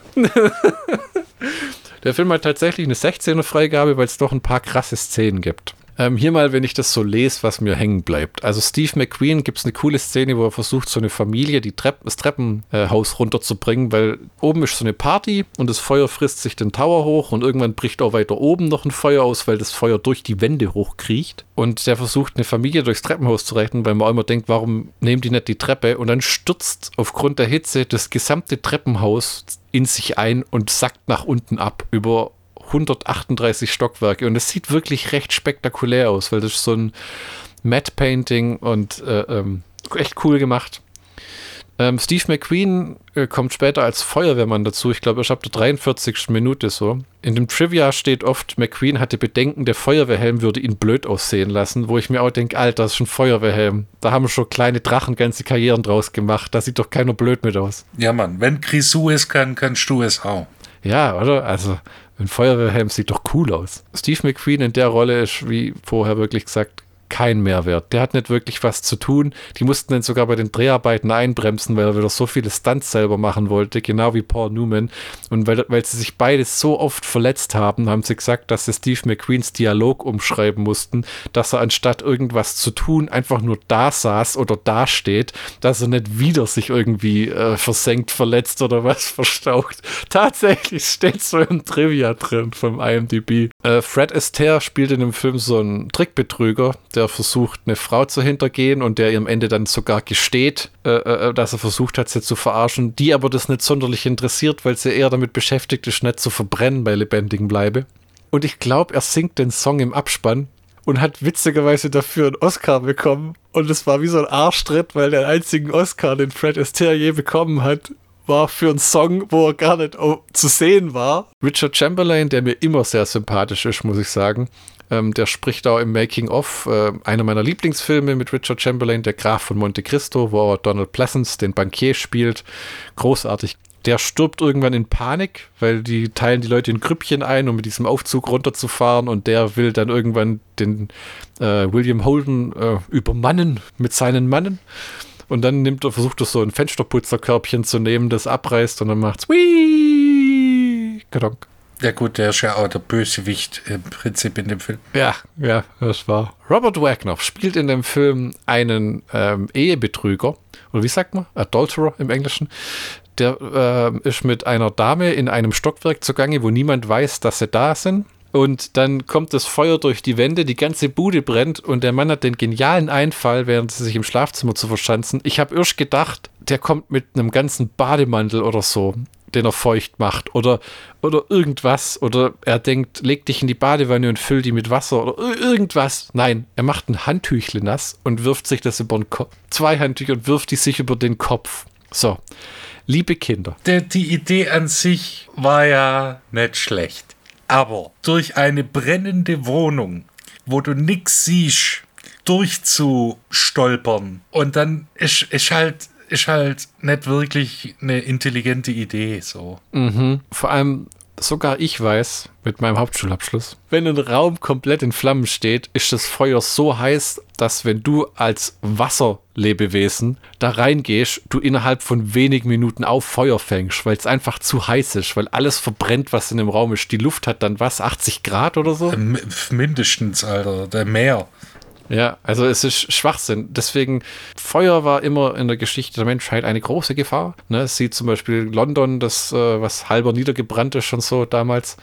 Der Film hat tatsächlich eine 16er Freigabe, weil es doch ein paar krasse Szenen gibt. Ähm, hier mal, wenn ich das so lese, was mir hängen bleibt. Also Steve McQueen gibt es eine coole Szene, wo er versucht, so eine Familie die Trepp das Treppenhaus runterzubringen, weil oben ist so eine Party und das Feuer frisst sich den Tower hoch und irgendwann bricht auch weiter oben noch ein Feuer aus, weil das Feuer durch die Wände hochkriecht. Und der versucht, eine Familie durchs Treppenhaus zu retten, weil man immer denkt, warum nehmen die nicht die Treppe? Und dann stürzt aufgrund der Hitze das gesamte Treppenhaus in sich ein und sackt nach unten ab über 138 Stockwerke und es sieht wirklich recht spektakulär aus, weil das ist so ein Matte Painting und äh, ähm, echt cool gemacht. Ähm, Steve McQueen äh, kommt später als Feuerwehrmann dazu. Ich glaube, er der 43. Minute so. In dem Trivia steht oft, McQueen hatte Bedenken, der Feuerwehrhelm würde ihn blöd aussehen lassen, wo ich mir auch denke, Alter, das ist ein Feuerwehrhelm. Da haben schon kleine Drachen ganze Karrieren draus gemacht. Da sieht doch keiner blöd mit aus. Ja, Mann, wenn Grisou es kann, kannst du es auch. Ja, oder? Also, ein Feuerwehrhelm sieht doch cool aus. Steve McQueen in der Rolle ist, wie vorher wirklich gesagt, kein Mehrwert. Der hat nicht wirklich was zu tun. Die mussten dann sogar bei den Dreharbeiten einbremsen, weil er wieder so viele Stunts selber machen wollte, genau wie Paul Newman. Und weil, weil sie sich beide so oft verletzt haben, haben sie gesagt, dass sie Steve McQueens Dialog umschreiben mussten, dass er anstatt irgendwas zu tun einfach nur da saß oder da steht, dass er nicht wieder sich irgendwie äh, versenkt, verletzt oder was verstaucht. Tatsächlich steht so im Trivia drin vom IMDb. Äh, Fred Astaire spielt in dem Film so einen Trickbetrüger, der versucht, eine Frau zu hintergehen und der ihr am Ende dann sogar gesteht, äh, äh, dass er versucht hat, sie zu verarschen, die aber das nicht sonderlich interessiert, weil sie eher damit beschäftigt ist, nicht zu verbrennen bei lebendigem Bleibe. Und ich glaube, er singt den Song im Abspann und hat witzigerweise dafür einen Oscar bekommen. Und es war wie so ein Arschtritt, weil der einzige Oscar, den Fred Astaire je bekommen hat, war für einen Song, wo er gar nicht zu sehen war. Richard Chamberlain, der mir immer sehr sympathisch ist, muss ich sagen, ähm, der spricht auch im Making of äh, einer meiner Lieblingsfilme mit Richard Chamberlain, der Graf von Monte Cristo, wo er Donald Pleasance, den Bankier, spielt. Großartig. der stirbt irgendwann in Panik, weil die teilen die Leute in Grüppchen ein, um mit diesem Aufzug runterzufahren und der will dann irgendwann den äh, William Holden äh, übermannen mit seinen Mannen. Und dann nimmt er, versucht er so ein Fensterputzerkörbchen zu nehmen, das abreißt und dann macht's Wii! Kadonk. Ja gut, der ist ja auch der Bösewicht im Prinzip in dem Film. Ja, ja, das war. Robert Wagner spielt in dem Film einen ähm, Ehebetrüger, oder wie sagt man? Adulterer im Englischen. Der äh, ist mit einer Dame in einem Stockwerk zugange, wo niemand weiß, dass sie da sind. Und dann kommt das Feuer durch die Wände, die ganze Bude brennt und der Mann hat den genialen Einfall, während sie sich im Schlafzimmer zu verschanzen. Ich habe erst gedacht, der kommt mit einem ganzen Bademantel oder so den er feucht macht oder, oder irgendwas. Oder er denkt, leg dich in die Badewanne und füll die mit Wasser oder irgendwas. Nein, er macht ein Handtüchle nass und wirft sich das über den Kopf. Zwei Handtücher und wirft die sich über den Kopf. So, liebe Kinder. Der, die Idee an sich war ja nicht schlecht. Aber durch eine brennende Wohnung, wo du nichts siehst, durchzustolpern und dann ist, ist halt ist halt nicht wirklich eine intelligente Idee. So. Mhm. Vor allem, sogar ich weiß, mit meinem Hauptschulabschluss, wenn ein Raum komplett in Flammen steht, ist das Feuer so heiß, dass wenn du als Wasserlebewesen da reingehst, du innerhalb von wenigen Minuten auf Feuer fängst, weil es einfach zu heiß ist, weil alles verbrennt, was in dem Raum ist. Die Luft hat dann was, 80 Grad oder so? Mindestens, Alter, der Meer. Ja, also es ist Schwachsinn. Deswegen, Feuer war immer in der Geschichte der Menschheit eine große Gefahr. Ne, sieht zum Beispiel London, das, äh, was halber niedergebrannt ist, schon so damals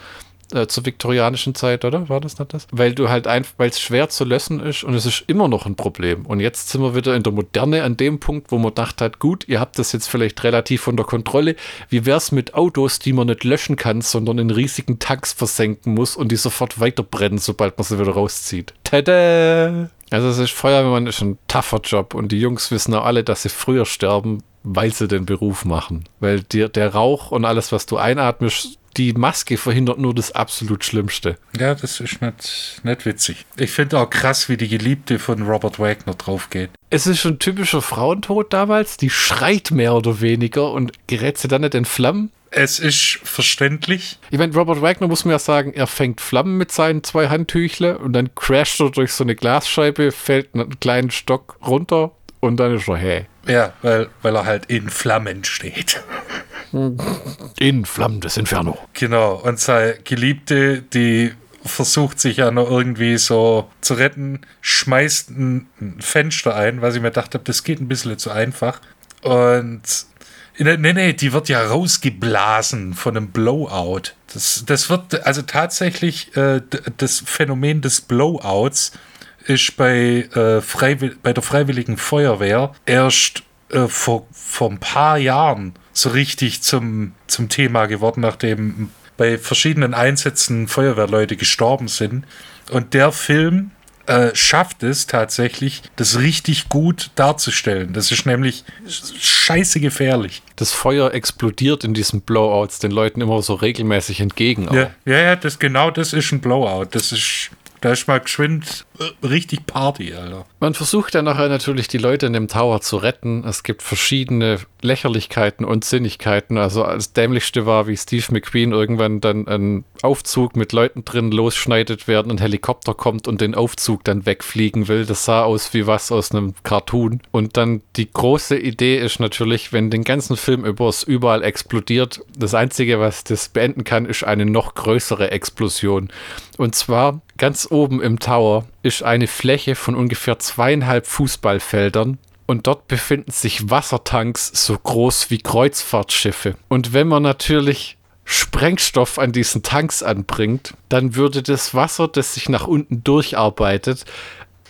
äh, zur viktorianischen Zeit, oder? War das nicht das? Weil du halt einfach, weil es schwer zu lösen ist und es ist immer noch ein Problem. Und jetzt sind wir wieder in der Moderne an dem Punkt, wo man gedacht hat, gut, ihr habt das jetzt vielleicht relativ unter Kontrolle. Wie wäre es mit Autos, die man nicht löschen kann, sondern in riesigen Tanks versenken muss und die sofort weiterbrennen, sobald man sie wieder rauszieht? Tada! Also es ist Feuerwehrmann ist ein tougher Job und die Jungs wissen auch alle, dass sie früher sterben, weil sie den Beruf machen. Weil dir der Rauch und alles, was du einatmest, die Maske verhindert nur das absolut Schlimmste. Ja, das ist nicht, nicht witzig. Ich finde auch krass, wie die Geliebte von Robert Wagner draufgeht. Es ist schon typischer Frauentod damals. Die schreit mehr oder weniger und gerät sie dann nicht in Flammen. Es ist verständlich. Ich meine, Robert Wagner muss mir ja sagen, er fängt Flammen mit seinen zwei Handtüchle und dann crasht er durch so eine Glasscheibe, fällt einen kleinen Stock runter und dann ist er hey. Ja, weil, weil er halt in Flammen steht. In Flammen des Inferno. Genau, und seine Geliebte, die versucht sich ja noch irgendwie so zu retten, schmeißt ein Fenster ein, weil ich mir dachte, das geht ein bisschen zu einfach. Und nee, nee, die wird ja rausgeblasen von einem Blowout. Das, das wird, also tatsächlich, äh, das Phänomen des Blowouts ist bei, äh, bei der Freiwilligen Feuerwehr erst äh, vor, vor ein paar Jahren so richtig zum, zum Thema geworden, nachdem bei verschiedenen Einsätzen Feuerwehrleute gestorben sind. Und der Film äh, schafft es tatsächlich, das richtig gut darzustellen. Das ist nämlich scheiße gefährlich. Das Feuer explodiert in diesen Blowouts den Leuten immer so regelmäßig entgegen. Ja, ja, ja, das, genau das ist ein Blowout. Das ist da ist mal geschwind äh, richtig Party, Alter. Man versucht dann nachher natürlich die Leute in dem Tower zu retten. Es gibt verschiedene Lächerlichkeiten und Sinnigkeiten. Also das Dämlichste war, wie Steve McQueen irgendwann dann einen Aufzug mit Leuten drin losschneidet, während ein Helikopter kommt und den Aufzug dann wegfliegen will. Das sah aus wie was aus einem Cartoon. Und dann die große Idee ist natürlich, wenn den ganzen Film über es überall explodiert, das Einzige, was das beenden kann, ist eine noch größere Explosion. Und zwar ganz oben im Tower ist eine Fläche von ungefähr zweieinhalb Fußballfeldern und dort befinden sich Wassertanks so groß wie Kreuzfahrtschiffe. Und wenn man natürlich Sprengstoff an diesen Tanks anbringt, dann würde das Wasser, das sich nach unten durcharbeitet,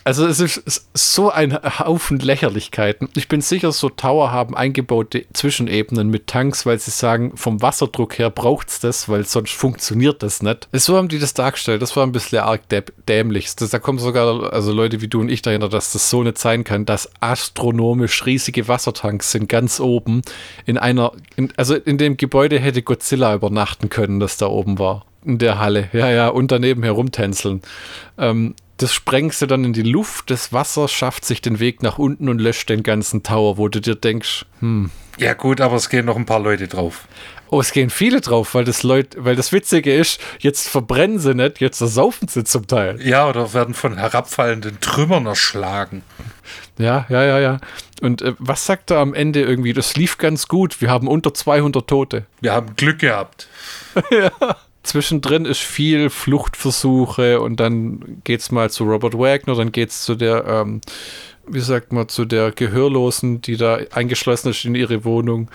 also es ist so ein Haufen Lächerlichkeiten. Ich bin sicher, so Tower haben eingebaute Zwischenebenen mit Tanks, weil sie sagen, vom Wasserdruck her braucht es das, weil sonst funktioniert das nicht. So haben die das dargestellt. Das war ein bisschen arg dämlich. Das, da kommen sogar also Leute wie du und ich dahinter, dass das so nicht sein kann, dass astronomisch riesige Wassertanks sind ganz oben in einer, in, also in dem Gebäude hätte Godzilla übernachten können, das da oben war in der Halle. Ja, ja, und daneben herumtänzeln. Ähm, das sprengst du dann in die Luft, das Wasser schafft sich den Weg nach unten und löscht den ganzen Tower, wo du dir denkst, hm. Ja gut, aber es gehen noch ein paar Leute drauf. Oh, es gehen viele drauf, weil das Leute, weil das Witzige ist, jetzt verbrennen sie nicht, jetzt ersaufen sie zum Teil. Ja, oder werden von herabfallenden Trümmern erschlagen. Ja, ja, ja, ja. Und äh, was sagt er am Ende irgendwie? Das lief ganz gut. Wir haben unter 200 Tote. Wir haben Glück gehabt. ja. Zwischendrin ist viel Fluchtversuche und dann geht's mal zu Robert Wagner, dann geht's zu der, ähm, wie sagt man, zu der Gehörlosen, die da eingeschlossen ist in ihre Wohnung.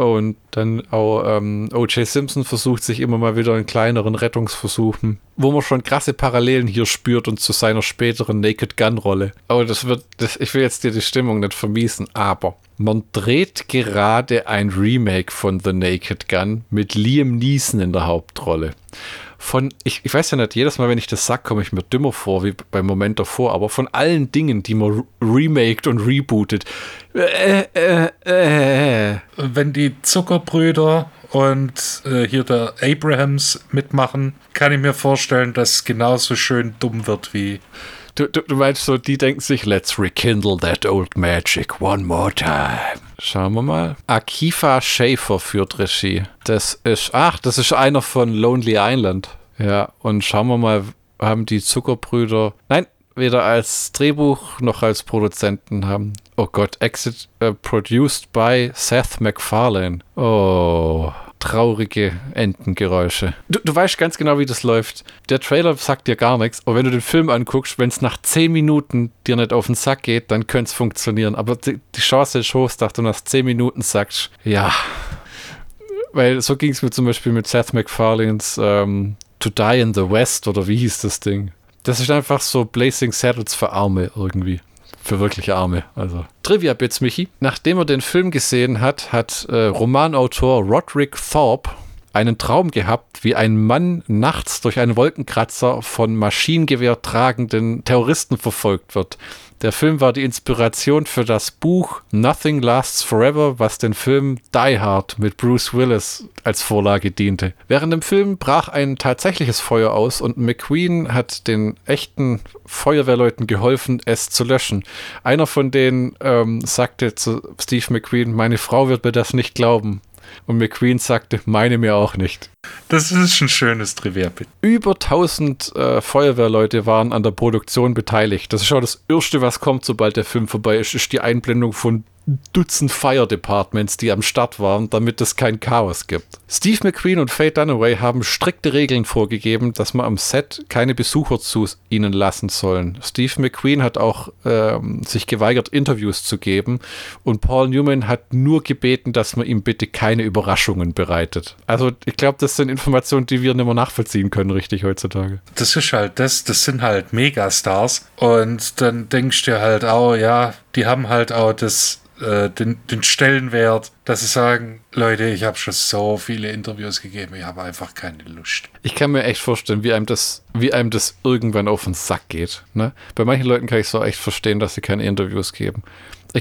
Und dann auch ähm, O.J. Simpson versucht sich immer mal wieder in kleineren Rettungsversuchen, wo man schon krasse Parallelen hier spürt und zu seiner späteren Naked Gun-Rolle. Aber das wird, das, ich will jetzt dir die Stimmung nicht vermiesen, aber man dreht gerade ein Remake von The Naked Gun mit Liam Neeson in der Hauptrolle von, ich, ich weiß ja nicht, jedes Mal, wenn ich das sage, komme ich mir dümmer vor wie beim Moment davor, aber von allen Dingen, die man remaked und rebootet. Äh, äh, äh. Wenn die Zuckerbrüder und äh, hier der Abrahams mitmachen, kann ich mir vorstellen, dass es genauso schön dumm wird wie. Du, du, du meinst so, die denken sich, let's rekindle that old magic one more time. Schauen wir mal. Akifa Schäfer führt Regie. Das ist, ach, das ist einer von Lonely Island. Ja, und schauen wir mal, haben die Zuckerbrüder, nein, weder als Drehbuch noch als Produzenten haben. Oh Gott, Exit uh, produced by Seth MacFarlane. Oh, traurige Entengeräusche. Du, du weißt ganz genau, wie das läuft. Der Trailer sagt dir gar nichts, aber wenn du den Film anguckst, wenn es nach 10 Minuten dir nicht auf den Sack geht, dann könnte es funktionieren. Aber die, die Chance ist hoch, dass du nach 10 Minuten sagst, ja. Weil so ging es mir zum Beispiel mit Seth MacFarlanes ähm, To Die in the West oder wie hieß das Ding? Das ist einfach so Blazing Saddles für Arme irgendwie für wirklich Arme. Also. Trivia-Bits, Michi. Nachdem er den Film gesehen hat, hat äh, Romanautor Roderick Thorpe einen Traum gehabt, wie ein Mann nachts durch einen Wolkenkratzer von Maschinengewehr tragenden Terroristen verfolgt wird. Der Film war die Inspiration für das Buch Nothing Lasts Forever, was den Film Die Hard mit Bruce Willis als Vorlage diente. Während dem Film brach ein tatsächliches Feuer aus und McQueen hat den echten Feuerwehrleuten geholfen, es zu löschen. Einer von denen ähm, sagte zu Steve McQueen, meine Frau wird mir das nicht glauben. Und McQueen sagte, meine mir auch nicht. Das ist ein schönes Trivia. Über 1000 äh, Feuerwehrleute waren an der Produktion beteiligt. Das ist auch das Erste, was kommt, sobald der Film vorbei ist, ist die Einblendung von Dutzend Fire Departments, die am Start waren, damit es kein Chaos gibt. Steve McQueen und Faye Dunaway haben strikte Regeln vorgegeben, dass man am Set keine Besucher zu ihnen lassen sollen. Steve McQueen hat auch ähm, sich geweigert, Interviews zu geben und Paul Newman hat nur gebeten, dass man ihm bitte keine Überraschungen bereitet. Also ich glaube, das sind Informationen, die wir nicht mehr nachvollziehen können, richtig heutzutage. Das ist halt das, das sind halt Megastars und dann denkst du halt auch, ja, die haben halt auch das äh, den, den Stellenwert, dass sie sagen, Leute, ich habe schon so viele Interviews gegeben, ich habe einfach keine Lust. Ich kann mir echt vorstellen, wie einem das, wie einem das irgendwann auf den Sack geht. Ne? Bei manchen Leuten kann ich so echt verstehen, dass sie keine Interviews geben.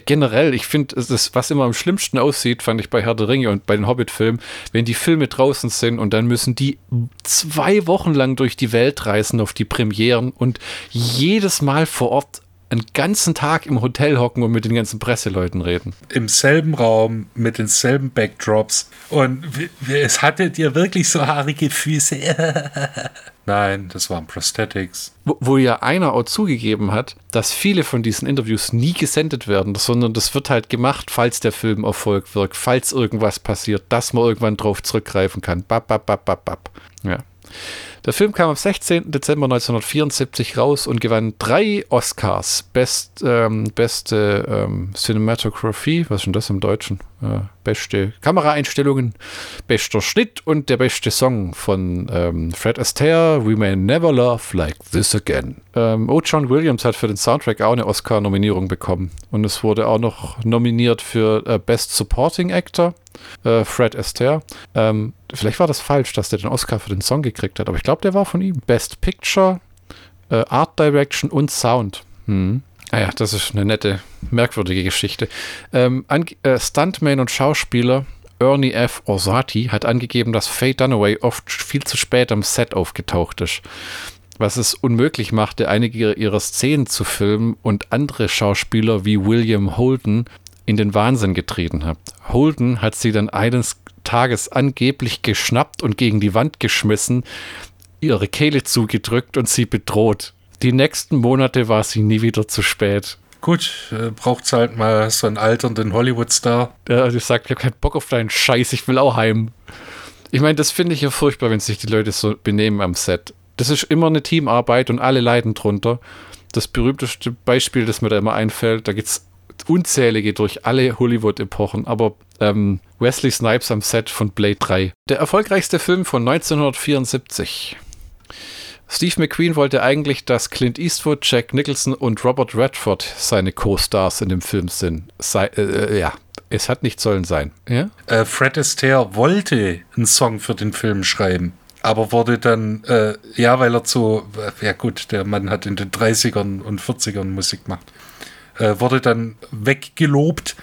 Generell, ich finde, was immer am schlimmsten aussieht, fand ich bei Herr der Ringe und bei den Hobbit-Filmen, wenn die Filme draußen sind und dann müssen die zwei Wochen lang durch die Welt reisen auf die Premieren und jedes Mal vor Ort einen ganzen Tag im Hotel hocken und mit den ganzen Presseleuten reden. Im selben Raum, mit denselben Backdrops. Und es hatte dir wirklich so haarige Füße. Nein, das waren Prosthetics. Wo, wo, ja einer auch zugegeben hat, dass viele von diesen Interviews nie gesendet werden, sondern das wird halt gemacht, falls der Film Erfolg wirkt, falls irgendwas passiert, dass man irgendwann drauf zurückgreifen kann. Bap, bap, bap, bap, bap. Ja. Der Film kam am 16. Dezember 1974 raus und gewann drei Oscars. Best, ähm, beste ähm, Cinematography, was ist denn das im Deutschen? Äh, beste Kameraeinstellungen, bester Schnitt und der beste Song von ähm, Fred Astaire, We May Never Love Like This Again. Ähm, o. John Williams hat für den Soundtrack auch eine Oscar-Nominierung bekommen und es wurde auch noch nominiert für äh, Best Supporting Actor, äh, Fred Astaire. Ähm, vielleicht war das falsch, dass der den Oscar für den Song gekriegt hat, aber ich glaube, der war von ihm. Best Picture, äh, Art Direction und Sound. Hm. Ah das ist eine nette, merkwürdige Geschichte. Ähm, äh, Stuntman und Schauspieler Ernie F. Orsati hat angegeben, dass Faye Dunaway oft viel zu spät am Set aufgetaucht ist. was es unmöglich machte, einige ihrer Szenen zu filmen und andere Schauspieler wie William Holden in den Wahnsinn getreten hat. Holden hat sie dann eines Tages angeblich geschnappt und gegen die Wand geschmissen, ihre Kehle zugedrückt und sie bedroht. Die nächsten Monate war sie nie wieder zu spät. Gut, äh, braucht's halt mal so einen alternden Hollywood-Star. Der sagt, ich habe keinen Bock auf deinen Scheiß, ich will auch heim. Ich meine, das finde ich ja furchtbar, wenn sich die Leute so benehmen am Set. Das ist immer eine Teamarbeit und alle leiden drunter. Das berühmteste Beispiel, das mir da immer einfällt, da gibt es unzählige durch alle Hollywood-Epochen, aber ähm, Wesley Snipes am Set von Blade 3. Der erfolgreichste Film von 1974. Steve McQueen wollte eigentlich, dass Clint Eastwood, Jack Nicholson und Robert Redford seine Co-Stars in dem Film sind. Sei, äh, äh, ja, es hat nicht sollen sein. Ja? Äh, Fred Astaire wollte einen Song für den Film schreiben, aber wurde dann, äh, ja, weil er zu, ja gut, der Mann hat in den 30ern und 40ern Musik gemacht, äh, wurde dann weggelobt.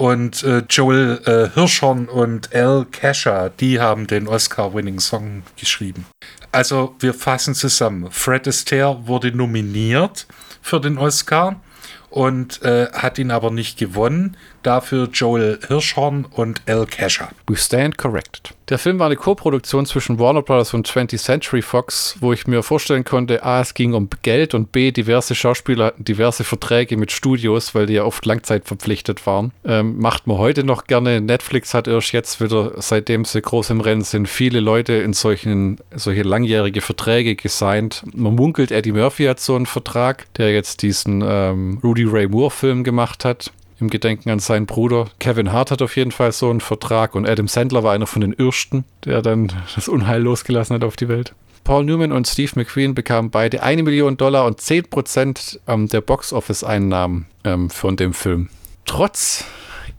Und äh, Joel äh, Hirschhorn und Al Kasha, die haben den Oscar-Winning-Song geschrieben. Also wir fassen zusammen. Fred Astaire wurde nominiert für den Oscar und äh, hat ihn aber nicht gewonnen. Dafür Joel Hirschhorn und Al Kasher. We stand corrected. Der Film war eine Co-Produktion zwischen Warner Bros. und 20th Century Fox, wo ich mir vorstellen konnte, A, es ging um Geld und B, diverse Schauspieler hatten diverse Verträge mit Studios, weil die ja oft Langzeit verpflichtet waren. Ähm, macht man heute noch gerne. Netflix hat erst jetzt wieder, seitdem sie groß im Rennen sind, viele Leute in solchen, solche langjährige Verträge gesigned. Man munkelt, Eddie Murphy hat so einen Vertrag, der jetzt diesen ähm, Rudy Ray Moore Film gemacht hat im Gedenken an seinen Bruder. Kevin Hart hat auf jeden Fall so einen Vertrag und Adam Sandler war einer von den Ersten, der dann das Unheil losgelassen hat auf die Welt. Paul Newman und Steve McQueen bekamen beide eine Million Dollar und 10 Prozent ähm, der Box-Office-Einnahmen ähm, von dem Film. Trotz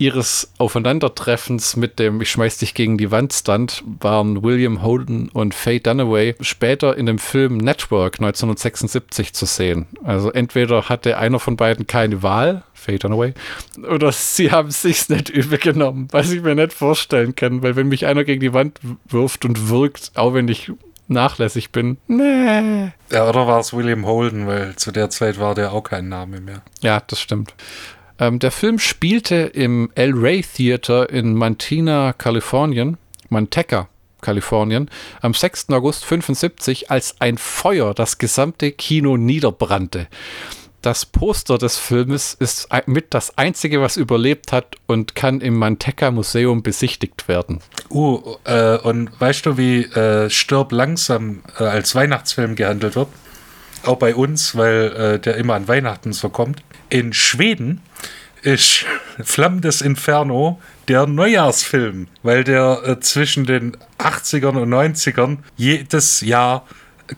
ihres Aufeinandertreffens mit dem Ich schmeiß dich gegen die Wand Stunt waren William Holden und Faye Dunaway später in dem Film Network 1976 zu sehen. Also entweder hatte einer von beiden keine Wahl, Faye Dunaway, oder sie haben es sich nicht übel genommen, was ich mir nicht vorstellen kann, weil wenn mich einer gegen die Wand wirft und wirkt, auch wenn ich nachlässig bin. Nee. Ja, oder war es William Holden, weil zu der Zeit war der auch kein Name mehr. Ja, das stimmt. Ähm, der Film spielte im El Rey Theater in Mantina, Kalifornien, Manteca, Kalifornien, am 6. August 75, als ein Feuer das gesamte Kino niederbrannte. Das Poster des Filmes ist mit das einzige, was überlebt hat und kann im Manteca Museum besichtigt werden. Uh, äh, und weißt du, wie äh, Stirb langsam äh, als Weihnachtsfilm gehandelt wird? Auch bei uns, weil äh, der immer an Weihnachten so kommt. In Schweden ist Flammen des Inferno der Neujahrsfilm, weil der äh, zwischen den 80ern und 90ern jedes Jahr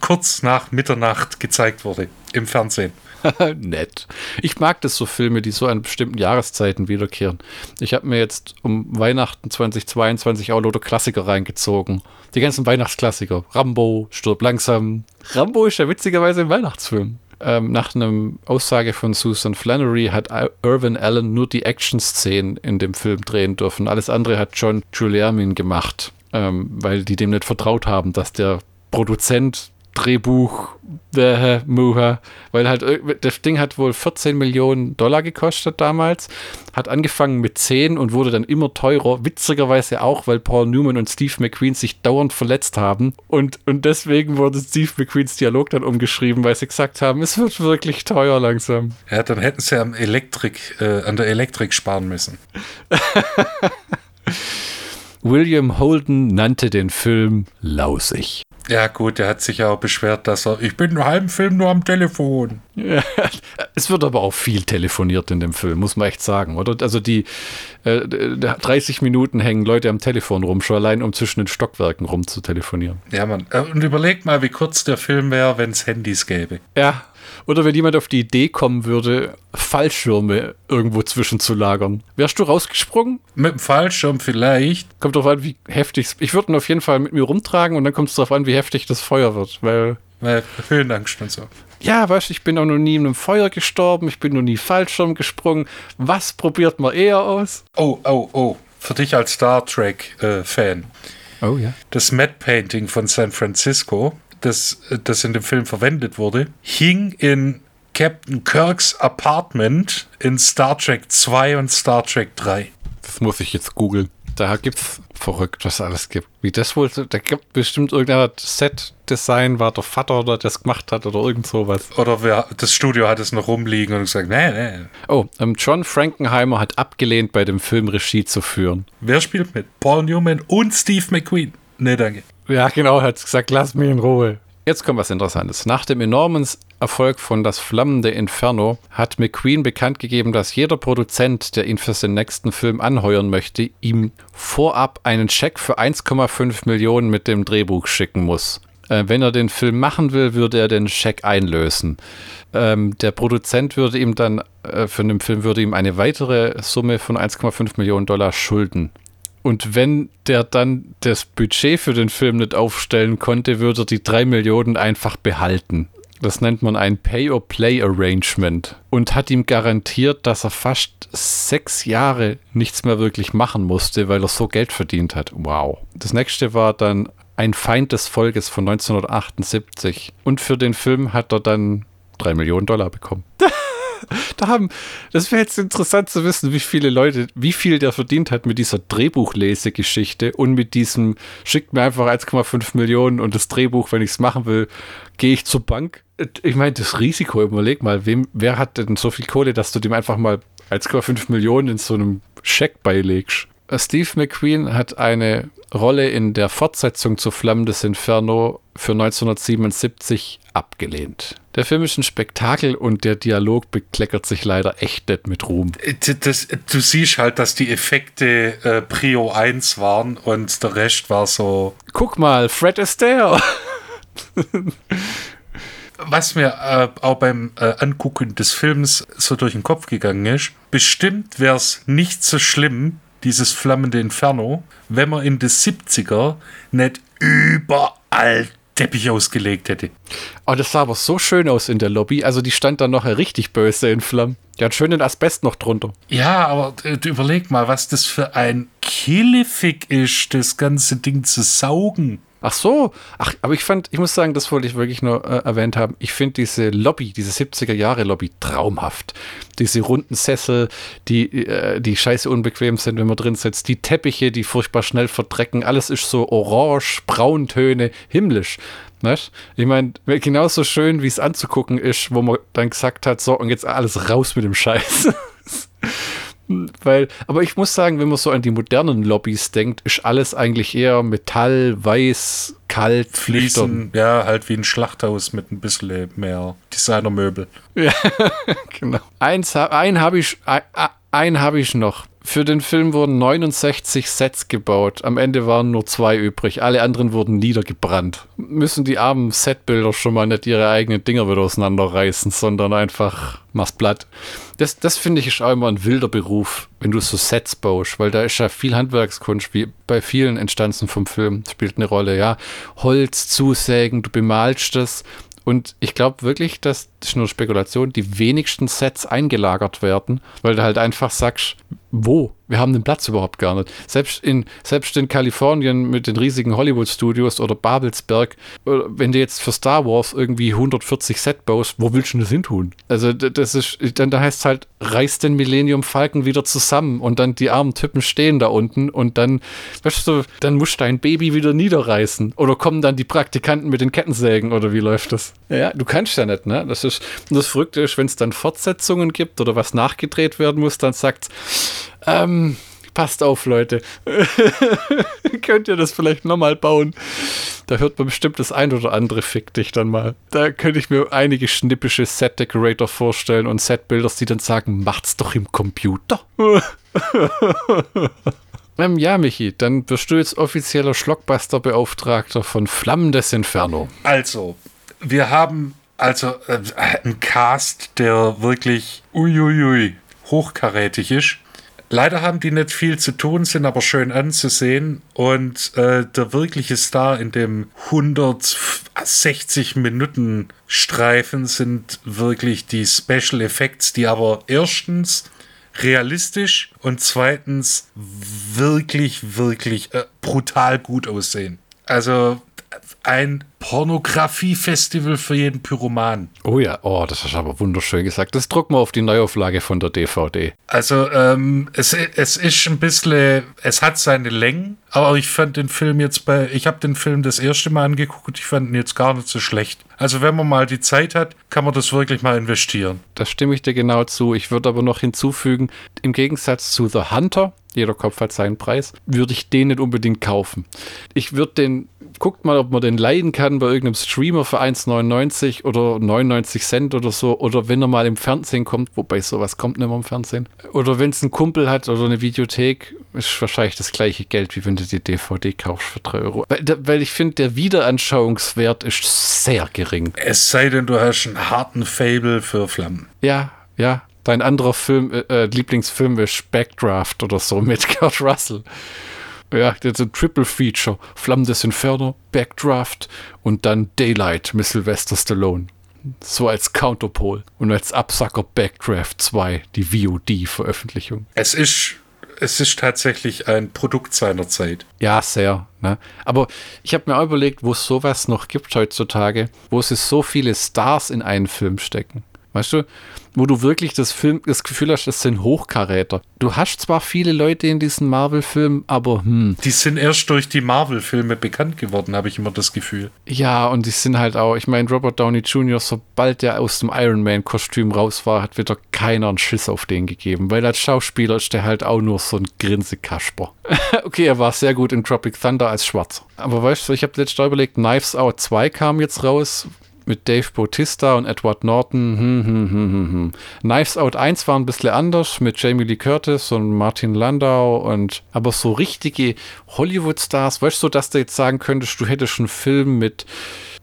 kurz nach Mitternacht gezeigt wurde im Fernsehen. Nett. Ich mag das so Filme, die so an bestimmten Jahreszeiten wiederkehren. Ich habe mir jetzt um Weihnachten 2022 auch lauter Klassiker reingezogen. Die ganzen Weihnachtsklassiker. Rambo, Stirb langsam. Rambo ist ja witzigerweise ein Weihnachtsfilm. Ähm, nach einer Aussage von Susan Flannery hat Irvin Allen nur die Action-Szenen in dem Film drehen dürfen. Alles andere hat John Giuliamin gemacht, ähm, weil die dem nicht vertraut haben, dass der Produzent Drehbuch, äh, Muha, weil halt das Ding hat wohl 14 Millionen Dollar gekostet damals, hat angefangen mit 10 und wurde dann immer teurer, witzigerweise auch, weil Paul Newman und Steve McQueen sich dauernd verletzt haben und, und deswegen wurde Steve McQueens Dialog dann umgeschrieben, weil sie gesagt haben, es wird wirklich teuer langsam. Ja, dann hätten sie am Elektrik, äh, an der Elektrik sparen müssen. William Holden nannte den Film lausig. Ja, gut, er hat sich ja auch beschwert, dass er, ich bin einen halben Film nur am Telefon. Ja, es wird aber auch viel telefoniert in dem Film, muss man echt sagen, oder? Also die äh, 30 Minuten hängen Leute am Telefon rum, schon allein um zwischen den Stockwerken rum zu telefonieren. Ja, man. Äh, und überleg mal, wie kurz der Film wäre, wenn es Handys gäbe. Ja, oder wenn jemand auf die Idee kommen würde, Fallschirme irgendwo zwischenzulagern. Wärst du rausgesprungen? Mit dem Fallschirm vielleicht. Kommt drauf an, wie heftig. Ich würde ihn auf jeden Fall mit mir rumtragen und dann kommt es darauf an, wie heftig das Feuer wird, weil. Weil Höhenangst und so. Ja, weißt du, ich bin auch noch nie in einem Feuer gestorben, ich bin noch nie Fallschirm gesprungen. Was probiert man eher aus? Oh, oh, oh. Für dich als Star Trek-Fan. Äh, oh ja. Das Matte Painting von San Francisco das, das in dem Film verwendet wurde, hing in Captain Kirks Apartment in Star Trek 2 und Star Trek 3. Das muss ich jetzt googeln. Da gibt's verrückt, was alles gibt. Wie das wohl, da gibt bestimmt irgendein Set-Design, war der Vater, der das gemacht hat oder irgend sowas. Oder wer, das Studio hat es noch rumliegen und gesagt, nee, nee. Oh, ähm, John Frankenheimer hat abgelehnt, bei dem Film Regie zu führen. Wer spielt mit? Paul Newman und Steve McQueen. Nee, danke. Ja, genau, hat gesagt, lass mich in Ruhe. Jetzt kommt was Interessantes. Nach dem enormen Erfolg von Das flammende Inferno hat McQueen bekannt gegeben, dass jeder Produzent, der ihn für seinen nächsten Film anheuern möchte, ihm vorab einen Scheck für 1,5 Millionen mit dem Drehbuch schicken muss. Äh, wenn er den Film machen will, würde er den Scheck einlösen. Ähm, der Produzent würde ihm dann äh, für den Film würde ihm eine weitere Summe von 1,5 Millionen Dollar schulden. Und wenn der dann das Budget für den Film nicht aufstellen konnte, würde er die drei Millionen einfach behalten. Das nennt man ein Pay-or-Play-Arrangement und hat ihm garantiert, dass er fast sechs Jahre nichts mehr wirklich machen musste, weil er so Geld verdient hat. Wow. Das nächste war dann Ein Feind des Volkes von 1978. Und für den Film hat er dann drei Millionen Dollar bekommen. da haben, das wäre jetzt interessant zu wissen, wie viele Leute, wie viel der verdient hat mit dieser Drehbuchlesegeschichte und mit diesem, schickt mir einfach 1,5 Millionen und das Drehbuch, wenn ich es machen will, gehe ich zur Bank. Ich meine, das Risiko, überleg mal, wem, wer hat denn so viel Kohle, dass du dem einfach mal 1,5 Millionen in so einem Scheck beilegst? Steve McQueen hat eine Rolle in der Fortsetzung zu Flammen des Inferno für 1977 abgelehnt. Der Film ist ein Spektakel und der Dialog bekleckert sich leider echt nicht mit Ruhm. Das, du siehst halt, dass die Effekte äh, Prio 1 waren und der Rest war so. Guck mal, Fred Astaire! Was mir äh, auch beim äh, Angucken des Films so durch den Kopf gegangen ist, bestimmt wäre es nicht so schlimm, dieses flammende Inferno, wenn man in den 70er nicht überall Teppich ausgelegt hätte. Oh, das sah aber so schön aus in der Lobby. Also die stand dann noch richtig böse in Flammen. Die hat schönen Asbest noch drunter. Ja, aber äh, du überleg mal, was das für ein Killefick ist, das ganze Ding zu saugen. Ach so, ach, aber ich fand, ich muss sagen, das wollte ich wirklich nur äh, erwähnt haben. Ich finde diese Lobby, diese 70er Jahre Lobby traumhaft. Diese runden Sessel, die, äh, die scheiße unbequem sind, wenn man drin sitzt. Die Teppiche, die furchtbar schnell verdrecken. Alles ist so orange, Brauntöne, himmlisch. Nicht? Ich meine, genauso schön, wie es anzugucken ist, wo man dann gesagt hat, so, und jetzt alles raus mit dem Scheiß. Weil, aber ich muss sagen, wenn man so an die modernen Lobbys denkt, ist alles eigentlich eher Metall, weiß, kalt, Fliesen. Ja, halt wie ein Schlachthaus mit ein bisschen mehr Designermöbel. Ja, genau. Eins, ein habe ich, ein, ein habe ich noch. Für den Film wurden 69 Sets gebaut. Am Ende waren nur zwei übrig. Alle anderen wurden niedergebrannt. Müssen die armen Setbilder schon mal nicht ihre eigenen Dinger wieder auseinanderreißen, sondern einfach mach's platt. Das, das finde ich ist auch immer ein wilder Beruf, wenn du so Sets baust, weil da ist ja viel Handwerkskunst, wie bei vielen Instanzen vom Film, spielt eine Rolle, ja. Holz zusägen, du bemalst das, und ich glaube wirklich, dass, das ist nur Spekulation, die wenigsten Sets eingelagert werden, weil du halt einfach sagst, wo? Wir haben den Platz überhaupt gar nicht. Selbst in, selbst in Kalifornien mit den riesigen Hollywood-Studios oder Babelsberg, wenn du jetzt für Star Wars irgendwie 140 Set baust, wo willst du das hin tun? Also das ist, dann da heißt es halt, reiß den Millennium Falken wieder zusammen und dann die armen Typen stehen da unten und dann, weißt du, dann musst du dein Baby wieder niederreißen. Oder kommen dann die Praktikanten mit den Kettensägen oder wie läuft das? Ja, du kannst ja nicht, ne? Das ist, das Verrückte ist, wenn es dann Fortsetzungen gibt oder was nachgedreht werden muss, dann sagt ähm, passt auf, Leute. Könnt ihr das vielleicht nochmal bauen? Da hört man bestimmt das ein oder andere Fick dich dann mal. Da könnte ich mir einige schnippische Set-Decorator vorstellen und Set-Builders, die dann sagen, macht's doch im Computer. ähm, ja, Michi, dann wirst du jetzt offizieller Schlockbuster-Beauftragter von Flammen des Inferno. Also, wir haben also äh, einen Cast, der wirklich uiuiui hochkarätig ist. Leider haben die nicht viel zu tun, sind aber schön anzusehen. Und äh, der wirkliche Star in dem 160 Minuten Streifen sind wirklich die Special Effects, die aber erstens realistisch und zweitens wirklich, wirklich äh, brutal gut aussehen. Also ein Pornografie-Festival für jeden Pyroman. Oh ja, oh, das hast du aber wunderschön gesagt. Das drucken wir auf die Neuauflage von der DVD. Also, ähm, es, es ist ein bisschen, es hat seine Längen, aber ich fand den Film jetzt bei, ich habe den Film das erste Mal angeguckt ich fand ihn jetzt gar nicht so schlecht. Also, wenn man mal die Zeit hat, kann man das wirklich mal investieren. Da stimme ich dir genau zu. Ich würde aber noch hinzufügen, im Gegensatz zu The Hunter, jeder Kopf hat seinen Preis, würde ich den nicht unbedingt kaufen. Ich würde den, guckt mal, ob man den leihen kann bei irgendeinem Streamer für 1,99 oder 99 Cent oder so, oder wenn er mal im Fernsehen kommt, wobei sowas kommt nicht mehr im Fernsehen, oder wenn es einen Kumpel hat oder eine Videothek, ist wahrscheinlich das gleiche Geld, wie wenn du die DVD kaufst für 3 Euro. Weil, weil ich finde, der Wiederanschauungswert ist sehr gering. Es sei denn, du hast einen harten Fable für Flammen. Ja, ja, Dein anderer Film, äh, äh, Lieblingsfilm ist Backdraft oder so mit Kurt Russell. Ja, das ist ein Triple Feature. Flammen des Inferno, Backdraft und dann Daylight mit Sylvester Stallone. So als Counterpol. Und als Absacker Backdraft 2, die VOD-Veröffentlichung. Es ist, es ist tatsächlich ein Produkt seiner Zeit. Ja, sehr. Ne? Aber ich habe mir auch überlegt, wo es sowas noch gibt heutzutage, wo es so viele Stars in einen Film stecken. Weißt du, wo du wirklich das Film, das Gefühl hast, das sind Hochkaräter. Du hast zwar viele Leute in diesen Marvel-Filmen, aber hm. Die sind erst durch die Marvel-Filme bekannt geworden, habe ich immer das Gefühl. Ja, und die sind halt auch, ich meine, Robert Downey Jr., sobald der aus dem Iron Man-Kostüm raus war, hat wieder keiner einen Schiss auf den gegeben, weil als Schauspieler ist der halt auch nur so ein Grinsekasper. okay, er war sehr gut in Tropic Thunder als Schwarz. Aber weißt du, ich habe letztes Jahr überlegt, Knives Out 2 kam jetzt raus, mit Dave Bautista und Edward Norton. Hm, hm, hm, hm, hm. Knives Out 1 war ein bisschen anders mit Jamie Lee Curtis und Martin Landau und aber so richtige Hollywood-Stars. Weißt du, dass du jetzt sagen könntest, du hättest einen Film mit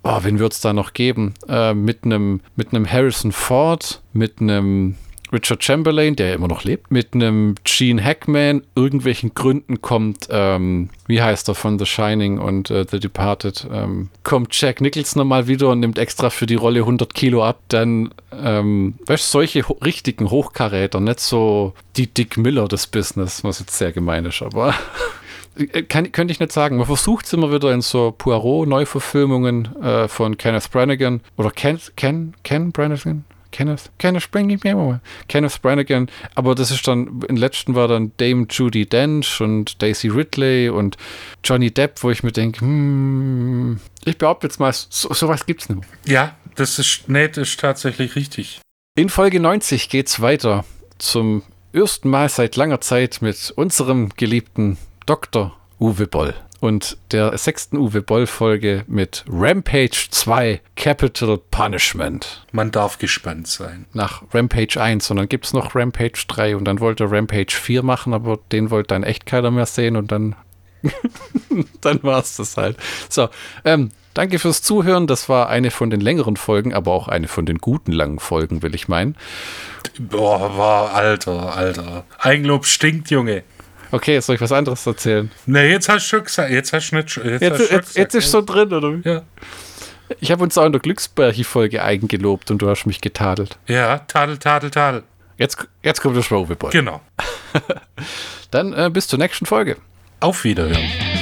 oh, wen würde es da noch geben? Äh, mit einem mit einem Harrison Ford, mit einem Richard Chamberlain, der ja immer noch lebt, mit einem Gene Hackman, irgendwelchen Gründen kommt, ähm, wie heißt er von The Shining und äh, The Departed, ähm, kommt Jack Nicholson nochmal wieder und nimmt extra für die Rolle 100 Kilo ab, dann, ähm, weißt du, solche ho richtigen Hochkaräter, nicht so die Dick Miller des Business, was jetzt sehr gemein ist, aber äh, kann, könnte ich nicht sagen. Man versucht es immer wieder in so Poirot-Neuverfilmungen äh, von Kenneth Branagh oder Ken, Ken, Ken Branagh? Kenneth, Kenneth Branagh, Kenneth Branagh, aber das ist dann, im letzten war dann Dame Judy Dench und Daisy Ridley und Johnny Depp, wo ich mir denke, hm, ich behaupte jetzt mal, so, sowas gibt's nicht. Ja, das ist, nee, das ist tatsächlich richtig. In Folge 90 geht's weiter zum ersten Mal seit langer Zeit mit unserem geliebten Dr. Uwe Boll und der sechsten Uwe Boll-Folge mit Rampage 2 Capital Punishment. Man darf gespannt sein. Nach Rampage 1 und dann gibt es noch Rampage 3 und dann wollte Rampage 4 machen, aber den wollte dann echt keiner mehr sehen und dann, dann war es das halt. So, ähm, danke fürs Zuhören. Das war eine von den längeren Folgen, aber auch eine von den guten langen Folgen, will ich meinen. Boah, war alter, alter. Eigenlob stinkt, Junge. Okay, soll ich was anderes erzählen? Ne, jetzt hast du schon gesagt. Jetzt hast du nicht Jetzt, jetzt, jetzt, gesagt, jetzt ist so drin, oder wie? Ja. Ich habe uns auch in der Glücksbärchi-Folge eigengelobt und du hast mich getadelt. Ja, tadel, tadel, tadel. Jetzt, jetzt kommt der Schwauweball. Genau. Dann äh, bis zur nächsten Folge. Auf Wiederhören.